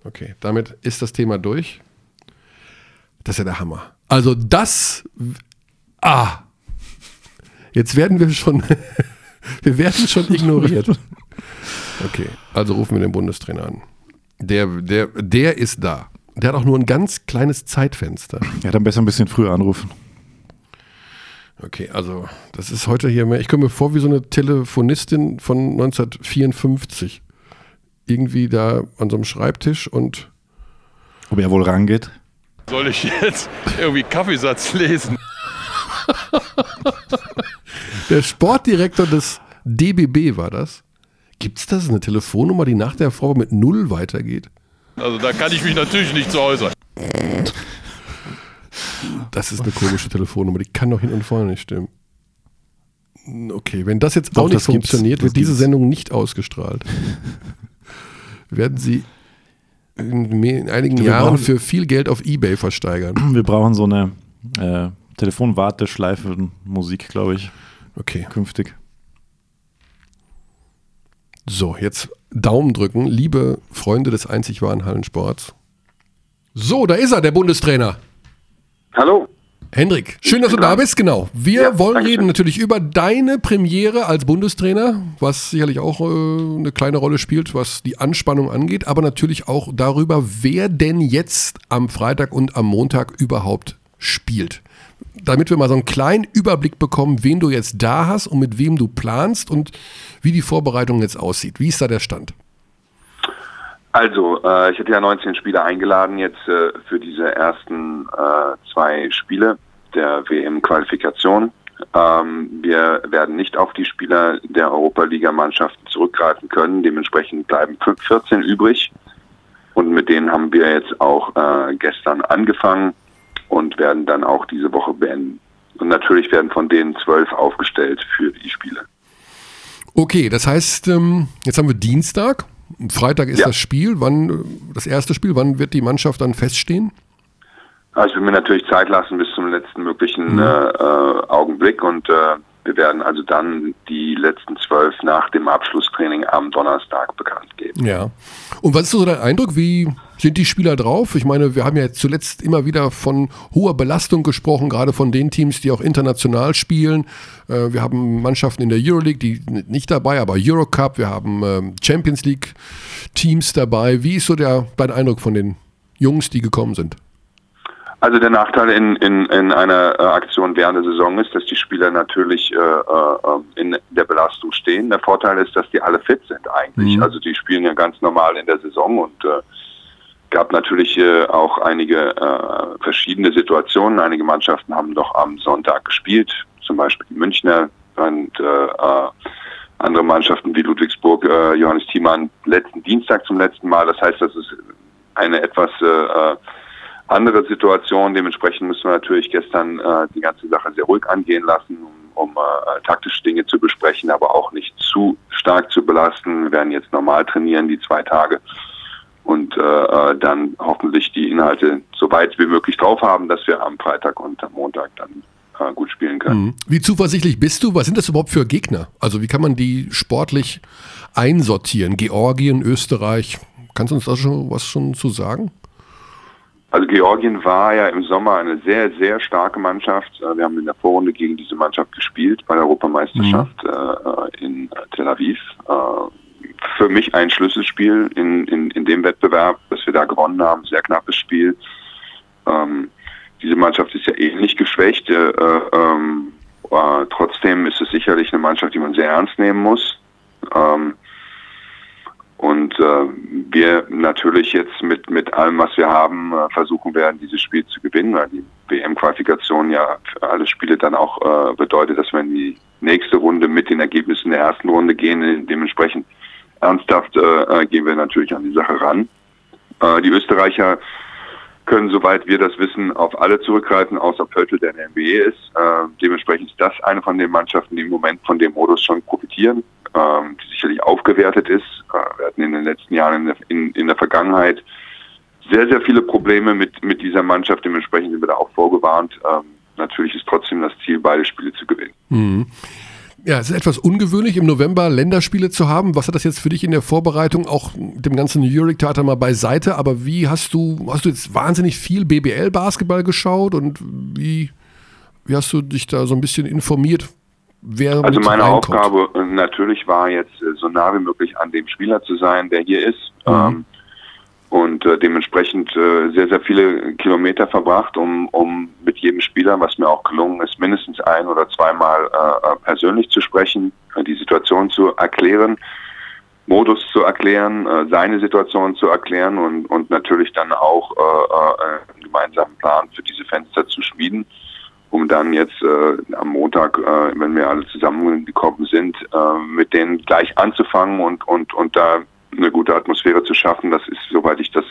Okay, damit ist das Thema durch. Das ist ja der Hammer. Also das. Ah. Jetzt werden wir schon. wir werden schon ignoriert. Okay, also rufen wir den Bundestrainer an. Der, der, der ist da. Der hat auch nur ein ganz kleines Zeitfenster. Ja, dann besser ein bisschen früher anrufen. Okay, also das ist heute hier mehr. Ich komme mir vor wie so eine Telefonistin von 1954. Irgendwie da an so einem Schreibtisch und Ob er wohl rangeht? Soll ich jetzt irgendwie Kaffeesatz lesen? Der Sportdirektor des DBB war das. Gibt's das? Eine Telefonnummer, die nach der Frau mit Null weitergeht? Also da kann ich mich natürlich nicht zu äußern. Das ist eine komische Telefonnummer, die kann doch hin und vorne nicht stimmen. Okay, wenn das jetzt Doch, auch nicht das gibt's. funktioniert, Das wird diese. Sendung nicht ausgestrahlt. Werden sie in, in einigen Wir Jahren brauchen- für viel Geld auf Ebay versteigern. Wir brauchen so eine äh, Telefonwarteschleife Musik, glaube ich, Okay, künftig. So, jetzt Daumen drücken, liebe Freunde des einzig wahren Hallensports. So, da ist er, der Bundestrainer. Hallo. Hendrik, schön, dass du da bist. Genau. Wir Ja, wollen reden schön. natürlich über deine Premiere als Bundestrainer, was sicherlich auch äh, eine kleine Rolle spielt, was die Anspannung angeht, aber natürlich auch darüber, wer denn jetzt am Freitag und am Montag überhaupt spielt. Damit wir mal so einen kleinen Überblick bekommen, wen du jetzt da hast und mit wem du planst und wie die Vorbereitung jetzt aussieht. Wie ist da der Stand? Also, äh, ich hatte ja 19 Spieler eingeladen jetzt äh, für diese ersten äh, zwei Spiele der WM-Qualifikation. Ähm, wir werden nicht auf die Spieler der Europa-Liga-Mannschaften zurückgreifen können. Dementsprechend bleiben fün- 14 übrig. Und mit denen haben wir jetzt auch äh, gestern angefangen und werden dann auch diese Woche beenden. Und natürlich werden von denen zwölf aufgestellt für die Spiele. Okay, das heißt, ähm, jetzt haben wir Dienstag. Freitag ist Ja. das Spiel. Wann, äh, das erste Spiel, wann wird die Mannschaft dann feststehen? Also ich will mir natürlich Zeit lassen bis zum letzten möglichen äh, äh, Augenblick und äh, wir werden also dann die letzten zwölf nach dem Abschlusstraining am Donnerstag bekannt geben. Ja. Und was ist so dein Eindruck? Wie sind die Spieler drauf? Ich meine, wir haben ja zuletzt immer wieder von hoher Belastung gesprochen, gerade von den Teams, die auch international spielen. Äh, wir haben Mannschaften in der Euroleague, die nicht dabei, aber Eurocup. Wir haben ähm, Champions League Teams dabei. Wie ist so der, dein Eindruck von den Jungs, die gekommen sind? Also der Nachteil in, in, in einer äh, Aktion während der Saison ist, dass die Spieler natürlich äh, äh, in der Belastung stehen. Der Vorteil ist, dass die alle fit sind eigentlich. Mhm. Also die spielen ja ganz normal in der Saison und äh, gab natürlich äh, auch einige äh, verschiedene Situationen. Einige Mannschaften haben doch am Sonntag gespielt, zum Beispiel die Münchner und äh, äh, andere Mannschaften wie Ludwigsburg, äh, Johannes Thiemann letzten Dienstag zum letzten Mal. Das heißt, das ist eine etwas äh, äh andere Situation. Dementsprechend müssen wir natürlich gestern äh, die ganze Sache sehr ruhig angehen lassen, um, um äh, taktische Dinge zu besprechen, aber auch nicht zu stark zu belasten. Wir werden jetzt normal trainieren, die zwei Tage. Und äh, äh dann hoffentlich die Inhalte so weit wie möglich drauf haben, dass wir am Freitag und am Montag dann äh, gut spielen können. Mhm. Wie zuversichtlich bist du? Was sind das überhaupt für Gegner? Also wie kann man die sportlich einsortieren? Georgien, Österreich, kannst du uns da schon was schon zu sagen? Also Georgien war ja im Sommer eine sehr, sehr starke Mannschaft. Äh, wir haben in der Vorrunde gegen diese Mannschaft gespielt bei der Europameisterschaft mhm. äh, in Tel Aviv. Äh, für mich ein Schlüsselspiel in, in, in dem Wettbewerb, dass wir da gewonnen haben. Sehr knappes Spiel. Ähm, diese Mannschaft ist ja ähnlich geschwächt. Äh, ähm, äh, trotzdem ist es sicherlich eine Mannschaft, die man sehr ernst nehmen muss. Ähm, und äh, wir natürlich jetzt mit, mit allem, was wir haben, äh, versuchen werden, dieses Spiel zu gewinnen, weil die WM-Qualifikation ja für alle Spiele dann auch äh, bedeutet, dass wir in die nächste Runde mit den Ergebnissen der ersten Runde gehen. Dementsprechend ernsthaft äh, äh, gehen wir natürlich an die Sache ran. Äh, die Österreicher können, soweit wir das wissen, auf alle zurückgreifen, außer Pöltl, der in der NBA ist. Äh, dementsprechend ist das eine von den Mannschaften, die im Moment von dem Modus schon profitieren ähm, die sicherlich aufgewertet ist. Äh, wir hatten in den letzten Jahren in der, in, in der Vergangenheit sehr, sehr viele Probleme mit, mit dieser Mannschaft. Dementsprechend sind wir da auch vorgewarnt. Ähm, natürlich ist trotzdem das Ziel, beide Spiele zu gewinnen. Mhm. Ja, es ist etwas ungewöhnlich, im November Länderspiele zu haben. Was hat das jetzt für dich in der Vorbereitung, auch dem ganzen Euroleague-Theater mal beiseite? Aber wie hast du, hast du jetzt wahnsinnig viel BBL-Basketball geschaut und wie, wie hast du dich da so ein bisschen informiert? wer Also meine. Aufgabe äh, natürlich war jetzt äh, so nah wie möglich an dem Spieler zu sein, der hier ist. Mhm. Ähm, und äh, dementsprechend äh, sehr, sehr viele Kilometer verbracht, um, um mit jedem Spieler, was mir auch gelungen ist, mindestens ein oder zweimal äh, persönlich zu sprechen, äh, die Situation zu erklären, Modus zu erklären, äh, seine Situation zu erklären und, und natürlich dann auch äh, äh, einen gemeinsamen Plan für diese Fenster zu schmieden um dann jetzt äh, am Montag, äh, wenn wir alle zusammengekommen sind, äh, mit denen gleich anzufangen und, und, und da eine gute Atmosphäre zu schaffen. Das ist, soweit ich das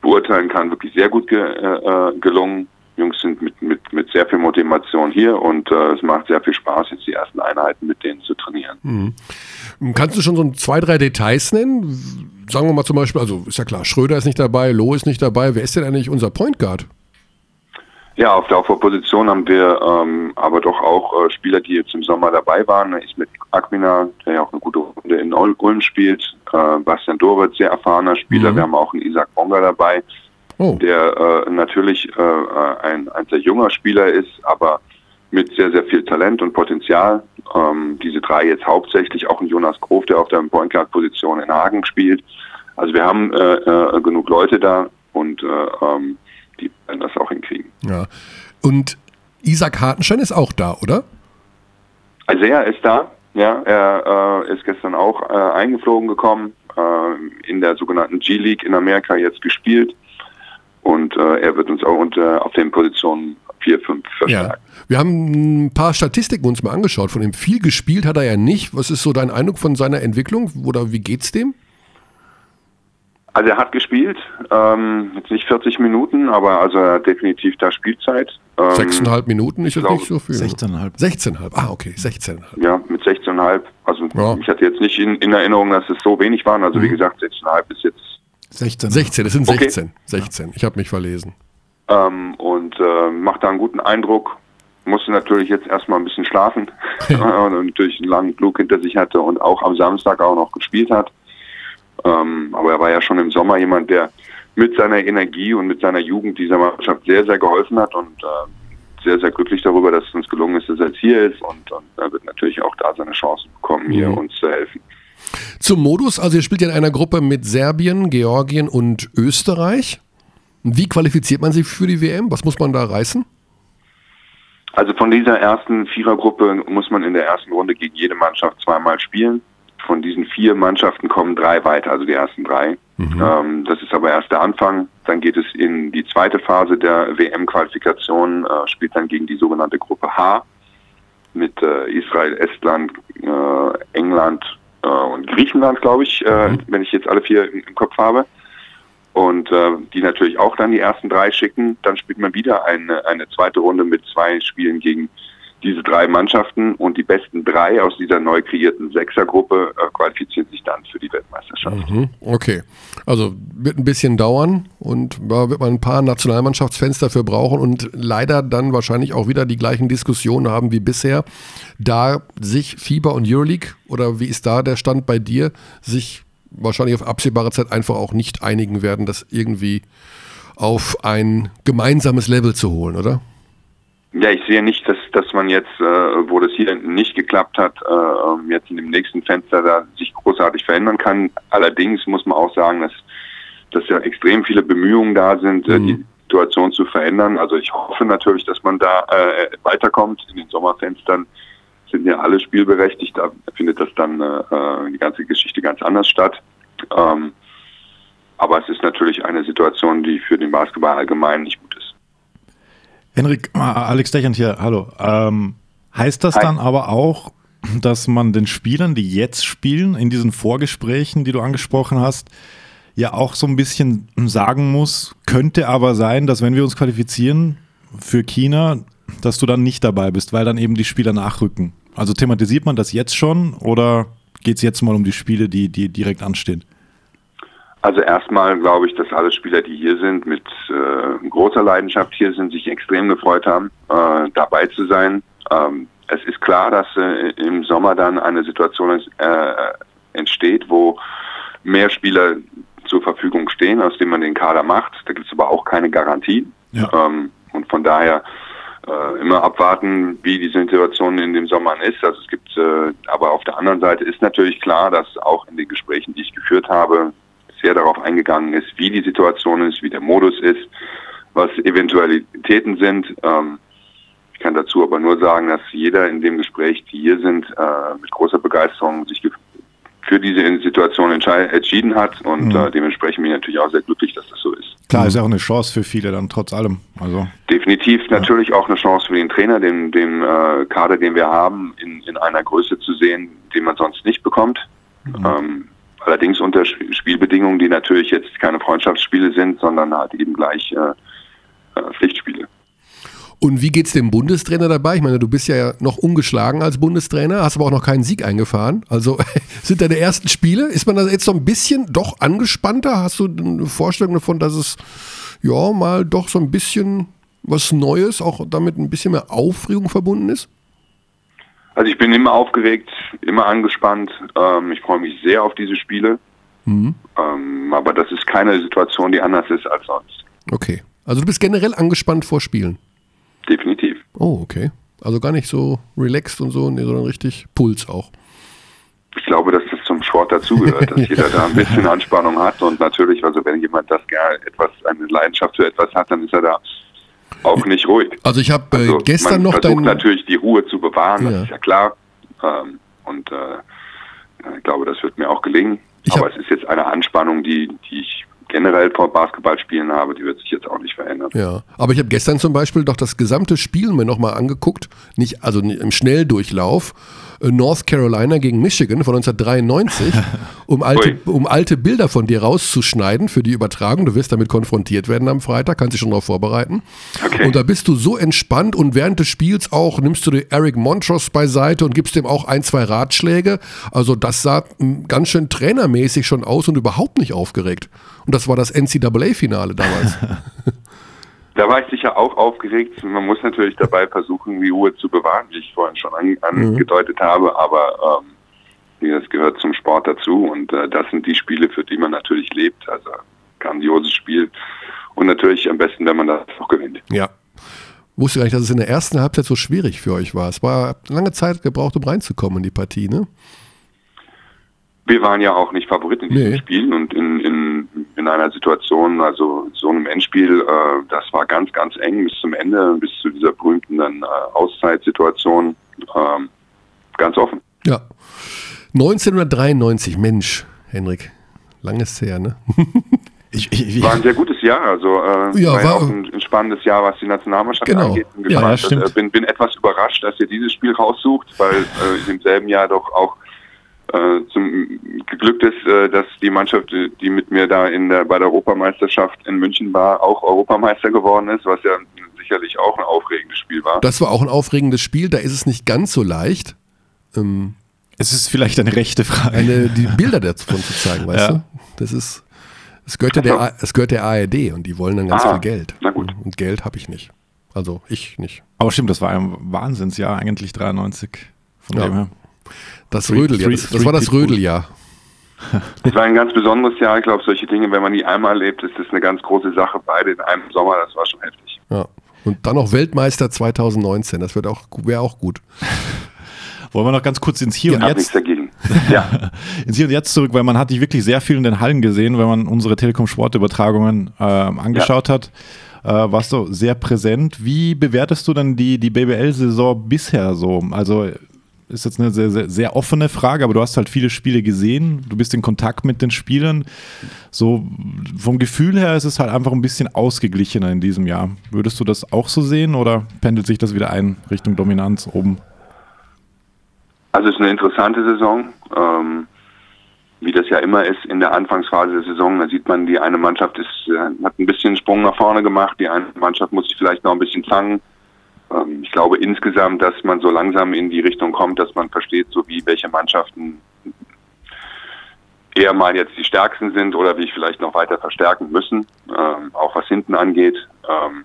beurteilen kann, wirklich sehr gut ge äh, gelungen. Jungs sind mit, mit, mit sehr viel Motivation hier und äh, es macht sehr viel Spaß, jetzt die ersten Einheiten mit denen zu trainieren. Mhm. Kannst du schon so zwei, drei Details nennen? Sagen wir mal zum Beispiel, also ist ja klar, Schröder ist nicht dabei, Loh ist nicht dabei. Wer ist denn eigentlich unser Point Guard? Ja, auf der Aufbauposition haben wir ähm, aber doch auch äh, Spieler, die jetzt im Sommer dabei waren. Ich mit Akmina, der ja auch eine gute Runde in Ulm spielt. Äh, Bastian Doritz, sehr erfahrener Spieler. Mhm. Wir haben auch einen Isaac Bonga dabei, oh. der äh, natürlich äh, ein, ein sehr junger Spieler ist, aber mit sehr, sehr viel Talent und Potenzial. Ähm, diese drei jetzt hauptsächlich auch ein Jonas Grof, der auf der Point Guard Position in Hagen spielt. Also wir haben äh, äh, genug Leute da und äh, ähm, die werden das auch hinkriegen. Ja. Und Isaac Hartenstein ist auch da, oder? Also er ist da, ja. Er äh, ist gestern auch äh, eingeflogen gekommen, äh, in der sogenannten G-League in Amerika jetzt gespielt. Und äh, er wird uns auch unter, auf den Positionen 4, 5 verstärken. Ja. Wir haben ein paar Statistiken uns mal angeschaut. Von ihm viel gespielt hat er ja nicht. Was ist so dein Eindruck von seiner Entwicklung? Oder wie geht's dem? Also er hat gespielt, ähm, jetzt nicht 40 Minuten, aber also er hat definitiv da Spielzeit. Ähm, Sechseinhalb Minuten ist jetzt nicht so viel. 16,5. 16,5, ah okay, 16,5. Ja, mit 16,5. Also ja. ich hatte jetzt nicht in, in, Erinnerung, dass es so wenig waren. Also mhm. wie gesagt, 16,5 ist jetzt... 16. 16, es sind 16. Okay. 16, ich habe mich verlesen. Ähm, und äh, macht da einen guten Eindruck. musste natürlich jetzt erstmal ein bisschen schlafen und natürlich einen langen Flug hinter sich hatte und auch am Samstag auch noch gespielt hat. Ähm, aber er war ja schon im Sommer jemand, der mit seiner Energie und mit seiner Jugend dieser Mannschaft sehr, sehr geholfen hat und äh, sehr, sehr glücklich darüber, dass es uns gelungen ist, dass er jetzt hier ist und, und er wird natürlich auch da seine Chancen bekommen, hier Mhm. uns zu helfen. Zum Modus, also ihr spielt ja in einer Gruppe mit Serbien, Georgien und Österreich. Wie qualifiziert man sich für die WM? Was muss man da reißen? Also von dieser ersten Vierergruppe muss man in der ersten Runde gegen jede Mannschaft zweimal spielen. Von diesen vier Mannschaften kommen drei weiter, also die ersten drei. Ähm, das ist aber erst der Anfang. Dann geht es in die zweite Phase der WM-Qualifikation, äh, spielt dann gegen die sogenannte Gruppe H mit äh, Israel, Estland, äh, England äh, und Griechenland, glaube ich, äh, wenn ich jetzt alle vier im, im Kopf habe. Und äh, die natürlich auch dann die ersten drei schicken. Dann spielt man wieder eine, eine zweite Runde mit zwei Spielen gegen diese drei Mannschaften und die besten drei aus dieser neu kreierten Sechsergruppe äh, qualifizieren sich dann für die Weltmeisterschaft. Mhm, Okay, also wird ein bisschen dauern und da wird man ein paar Nationalmannschaftsfans dafür brauchen und leider dann wahrscheinlich auch wieder die gleichen Diskussionen haben wie bisher, da sich FIBA und Euroleague oder wie ist da der Stand bei dir, sich wahrscheinlich auf absehbare Zeit einfach auch nicht einigen werden, das irgendwie auf ein gemeinsames Level zu holen, oder? Ja, ich sehe nicht, dass, dass man jetzt, äh, wo das hier nicht geklappt hat, äh, ähm, jetzt in dem nächsten Fenster da sich großartig verändern kann. Allerdings muss man auch sagen, dass, dass ja extrem viele Bemühungen da sind, äh, die Situation zu verändern. Also ich hoffe natürlich, dass man da äh, weiterkommt. In den Sommerfenstern sind ja alle spielberechtigt. Da findet das dann äh, die ganze Geschichte ganz anders statt. Ähm, aber es ist natürlich eine Situation, die für den Basketball allgemein nicht. Henrik, äh, Alex Dechand hier, hallo. Ähm, heißt das Hi. dann aber auch, dass man den Spielern, die jetzt spielen, in diesen Vorgesprächen, die du angesprochen hast, ja auch so ein bisschen sagen muss, könnte aber sein, dass wenn wir uns qualifizieren für China, dass du dann nicht dabei bist, weil dann eben die Spieler nachrücken. Also thematisiert man das jetzt schon oder geht es jetzt mal um die Spiele, die, die direkt anstehen? Also erstmal glaube ich, dass alle Spieler, die hier sind, mit äh, großer Leidenschaft hier sind, sich extrem gefreut haben, äh, dabei zu sein. Ähm, es ist klar, dass äh, im Sommer dann eine Situation äh, entsteht, wo mehr Spieler zur Verfügung stehen, aus denen man den Kader macht. Da gibt es aber auch keine Garantie. Ja. Ähm, und von daher äh, immer abwarten, wie die Situation in dem Sommer ist. Also es gibt, äh, aber auf der anderen Seite ist natürlich klar, dass auch in den Gesprächen, die ich geführt habe, sehr darauf eingegangen ist, wie die Situation ist, wie der Modus ist, was Eventualitäten sind. Ähm, ich kann dazu aber nur sagen, dass jeder in dem Gespräch, die hier sind, äh, mit großer Begeisterung sich für diese Situation entschieden hat und Mhm. äh, dementsprechend bin ich natürlich auch sehr glücklich, dass das so ist. Klar, ist ja auch eine Chance für viele dann trotz allem. Also Definitiv natürlich auch eine Chance für den Trainer, den, den äh, Kader, den wir haben, in, in einer Größe zu sehen, die man sonst nicht bekommt. Ähm, allerdings unter Sp- Spielbedingungen, die natürlich jetzt keine Freundschaftsspiele sind, sondern halt eben gleich äh, äh, Pflichtspiele. Und wie geht's dem Bundestrainer dabei? Ich meine, du bist ja noch ungeschlagen als Bundestrainer, hast aber auch noch keinen Sieg eingefahren. Also sind deine ersten Spiele, ist man da jetzt so ein bisschen doch angespannter? Hast du eine Vorstellung davon, dass es ja mal doch so ein bisschen was Neues, auch damit ein bisschen mehr Aufregung verbunden ist? Also ich bin immer aufgeregt, immer angespannt. Ähm, ich freue mich sehr auf diese Spiele. Ähm, aber das ist keine Situation, die anders ist als sonst. Okay. Also du bist generell angespannt vor Spielen. Definitiv. Oh, okay. Also gar nicht so relaxed und so, nee, sondern richtig Puls auch. Ich glaube, dass das zum Sport dazugehört, dass jeder da ein bisschen Anspannung hat und natürlich, also wenn jemand das gerne etwas, eine Leidenschaft für etwas hat, dann ist er da auch nicht ruhig. Also ich habe äh, Also gestern noch dein natürlich die Ruhe zu bewahren, Ja. das ist ja klar. Ähm, und äh, ich glaube, das wird mir auch gelingen. Ich Aber es ist jetzt eine Anspannung, die, die ich generell vor Basketballspielen habe, die wird sich jetzt auch nicht verändern. Ja, aber ich habe gestern zum Beispiel doch das gesamte Spiel mir nochmal angeguckt, nicht, also nicht im Schnelldurchlauf, North Carolina gegen Michigan von 1993, um alte, um alte Bilder von dir rauszuschneiden für die Übertragung. Du wirst damit konfrontiert werden am Freitag, kannst dich schon darauf vorbereiten. Okay. Und da bist du so entspannt und während des Spiels auch nimmst du dir Eric Montross beiseite und gibst ihm auch ein, zwei Ratschläge. Also das sah ganz schön trainermäßig schon aus und überhaupt nicht aufgeregt. Und das war das NCAA-Finale damals. Da war ich sicher auch aufgeregt. Man muss natürlich dabei versuchen, die Ruhe zu bewahren, wie ich vorhin schon an, angedeutet habe. Aber ähm, das gehört zum Sport dazu. Und äh, das sind die Spiele, für die man natürlich lebt. Also grandioses Spiel. Und natürlich am besten, wenn man das auch gewinnt. Ja. Wusste gar nicht, dass es in der ersten Halbzeit so schwierig für euch war. Es war lange Zeit gebraucht, um reinzukommen in die Partie, ne? Wir waren ja auch nicht Favorit in diesem Nee. Spiel und in, in, in einer Situation, also so einem Endspiel, äh, das war ganz, ganz eng bis zum Ende, bis zu dieser berühmten dann, äh, Auszeitsituation. Ähm, ganz offen. Ja. 1993, Mensch, Henrik. Langes her, ne? Ich, ich, ich, War ein sehr gutes Jahr, also äh, Ja, war, ja war- auch ein, ein spannendes Jahr, was die Nationalmannschaft Genau. angeht. Ja, ja, stimmt. Äh, bin, bin etwas überrascht, dass ihr dieses Spiel raussucht, weil äh, im selben Jahr doch auch äh, zum geglückt ist, äh, dass die Mannschaft, äh, die mit mir da in der, bei der Europameisterschaft in München war, auch Europameister geworden ist, was ja sicherlich auch ein aufregendes Spiel war. Das war auch ein aufregendes Spiel, da ist es nicht ganz so leicht, ähm, es ist vielleicht eine rechte Frage. eine, die Bilder davon zu zeigen, weißt Ja. du? Das ist, es gehört ja der, A- es gehört der ARD und die wollen dann ganz Ah, viel Geld. na gut. Und Geld habe ich nicht. Also ich nicht. Aber stimmt, das war ein Wahnsinnsjahr, eigentlich 93. Von Ja. dem her. Das Rödeljahr, das, das war das. Rödeljahr. Es war ein ganz besonderes Jahr. Ich glaube, solche Dinge, wenn man die einmal erlebt, ist das eine ganz große Sache. Beide in einem Sommer, das war schon heftig. Ja. Und dann noch Weltmeister 2019, das wird auch, wäre auch gut. Wollen wir noch ganz kurz ins Hier Ich und habe nichts Jetzt, dagegen. Ja. ins Hier und Jetzt zurück, weil man hat dich wirklich sehr viel in den Hallen gesehen, wenn man unsere Telekom-Sportübertragungen ähm, angeschaut hat. Äh, warst du sehr präsent. Wie bewertest du denn die, die BBL-Saison bisher so? Also ist jetzt eine sehr, sehr, sehr offene Frage, aber du hast halt viele Spiele gesehen, du bist in Kontakt mit den Spielern. So vom Gefühl her ist es halt einfach ein bisschen ausgeglichener in diesem Jahr. Würdest du das auch so sehen oder pendelt sich das wieder ein Richtung Dominanz oben? Also es ist eine interessante Saison. Ähm, wie das ja immer ist in der Anfangsphase der Saison, da sieht man, die eine Mannschaft ist, äh, hat ein bisschen Sprung nach vorne gemacht, die eine Mannschaft muss sich vielleicht noch ein bisschen fangen. Ähm, ich glaube insgesamt, dass man so langsam in die Richtung kommt, dass man versteht, so wie welche Mannschaften eher mal jetzt die stärksten sind oder wie ich vielleicht noch weiter verstärken müssen, ähm, auch was hinten angeht. Ähm,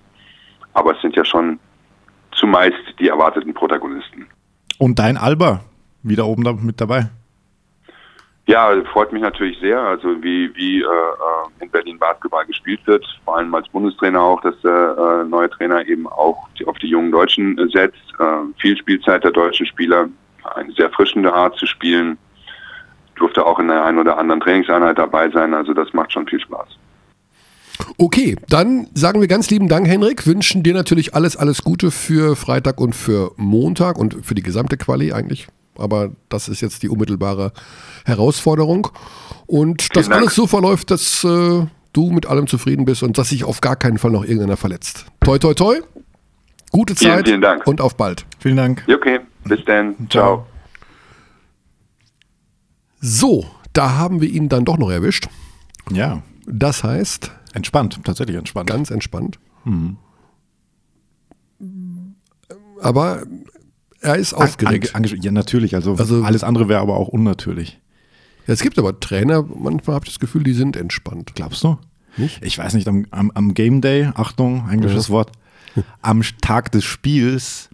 aber es sind ja schon zumeist die erwarteten Protagonisten. Und dein Alba wieder oben da mit dabei. Ja, freut mich natürlich sehr. Also wie, wie äh, äh, in Berlin Basketball gespielt wird, vor allem als Bundestrainer auch, dass der äh, neue Trainer eben auch die, auf die jungen Deutschen äh, setzt. Äh, viel Spielzeit der deutschen Spieler, eine sehr frischende Art zu spielen. Durfte auch in der einen oder anderen Trainingseinheit dabei sein. Also das macht schon viel Spaß. Okay, dann sagen wir ganz lieben Dank, Henrik. Wünschen dir natürlich alles, alles Gute für Freitag und für Montag und für die gesamte Quali eigentlich. Aber das ist jetzt die unmittelbare Herausforderung. Und dass Vielen Dank. alles so verläuft, dass äh, du mit allem zufrieden bist und dass sich auf gar keinen Fall noch irgendeiner verletzt. Toi, toi, toi. Gute Vielen, Zeit vielen Dank. und auf bald. Vielen Dank. Okay, bis dann. Ciao. Ciao. So, da haben wir ihn dann doch noch erwischt. Ja, Das heißt, entspannt, tatsächlich entspannt. ganz entspannt. Mhm. Aber er ist aufgeregt. Ange, ja, natürlich. Also, Also- alles andere wäre aber auch unnatürlich. Ja, es gibt aber Trainer, manchmal habe ich das Gefühl, die sind entspannt. Glaubst du? Nicht? Ich weiß nicht, am, am, am Game Day, Achtung, englisches Wort, am Tag des Spiels,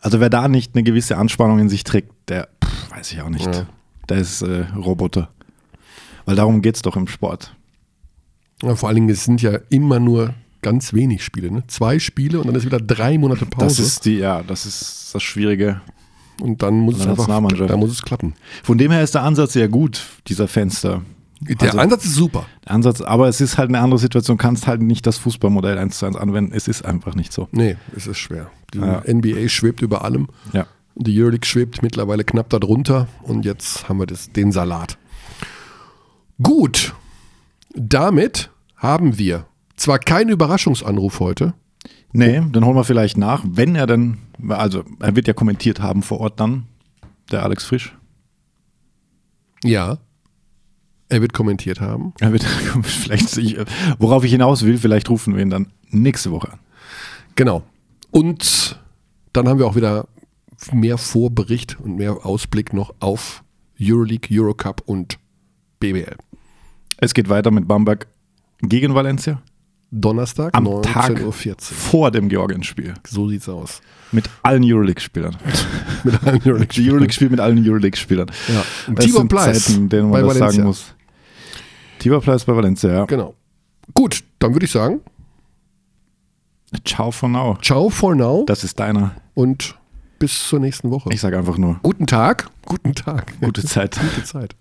also wer da nicht eine gewisse Anspannung in sich trägt, der, pff, weiß ich auch nicht, Ja. der ist äh, Roboter. Weil darum geht es doch im Sport. Ja, vor allen Dingen, es sind ja immer nur ganz wenig Spiele. Ne? Zwei Spiele und dann ist wieder drei Monate Pause. Das ist die, ja, das ist das Schwierige. und dann muss es der einfach Nationalmannschaft. da muss es klappen. Von dem her ist der Ansatz sehr gut, dieser Fenster. Der Also- Ansatz ist super. Der Ansatz, aber es ist halt eine andere Situation, du kannst halt nicht das Fußballmodell eins zu eins anwenden. Es ist einfach nicht so. Nee, es ist schwer. Die Ja. NBA schwebt über allem. Ja. Die Euroleague schwebt mittlerweile knapp darunter und jetzt haben wir das, den Salat. Gut, damit haben wir zwar keinen Überraschungsanruf heute, Nee, den holen wir vielleicht nach, wenn er denn, also er wird ja kommentiert haben vor Ort dann, der Alex Frisch. ja, er wird kommentiert haben. Er wird vielleicht, worauf ich hinaus will, vielleicht rufen wir ihn dann nächste Woche an. Genau. Und dann haben wir auch wieder mehr Vorbericht und mehr Ausblick noch auf Euroleague, Eurocup und BBL. Es geht weiter mit Bamberg gegen Valencia. Donnerstag, Am Tag 19.14 Uhr. vor dem Georgien-Spiel. So sieht's aus. Mit allen Euroleague-Spielern. Mit allen Die Euroleague-Spiel mit allen Euroleague-Spielern. Ja. Tibor Pleiss Zeiten, denen bei man das Valencia. sagen muss. Tibor Pleiss bei Valencia, ja. Genau. Gut, dann würde ich sagen, Ciao for now. ciao for now Das ist deiner. und bis zur nächsten Woche. Ich sage einfach nur, Guten Tag, guten Tag, gute Zeit. gute Zeit.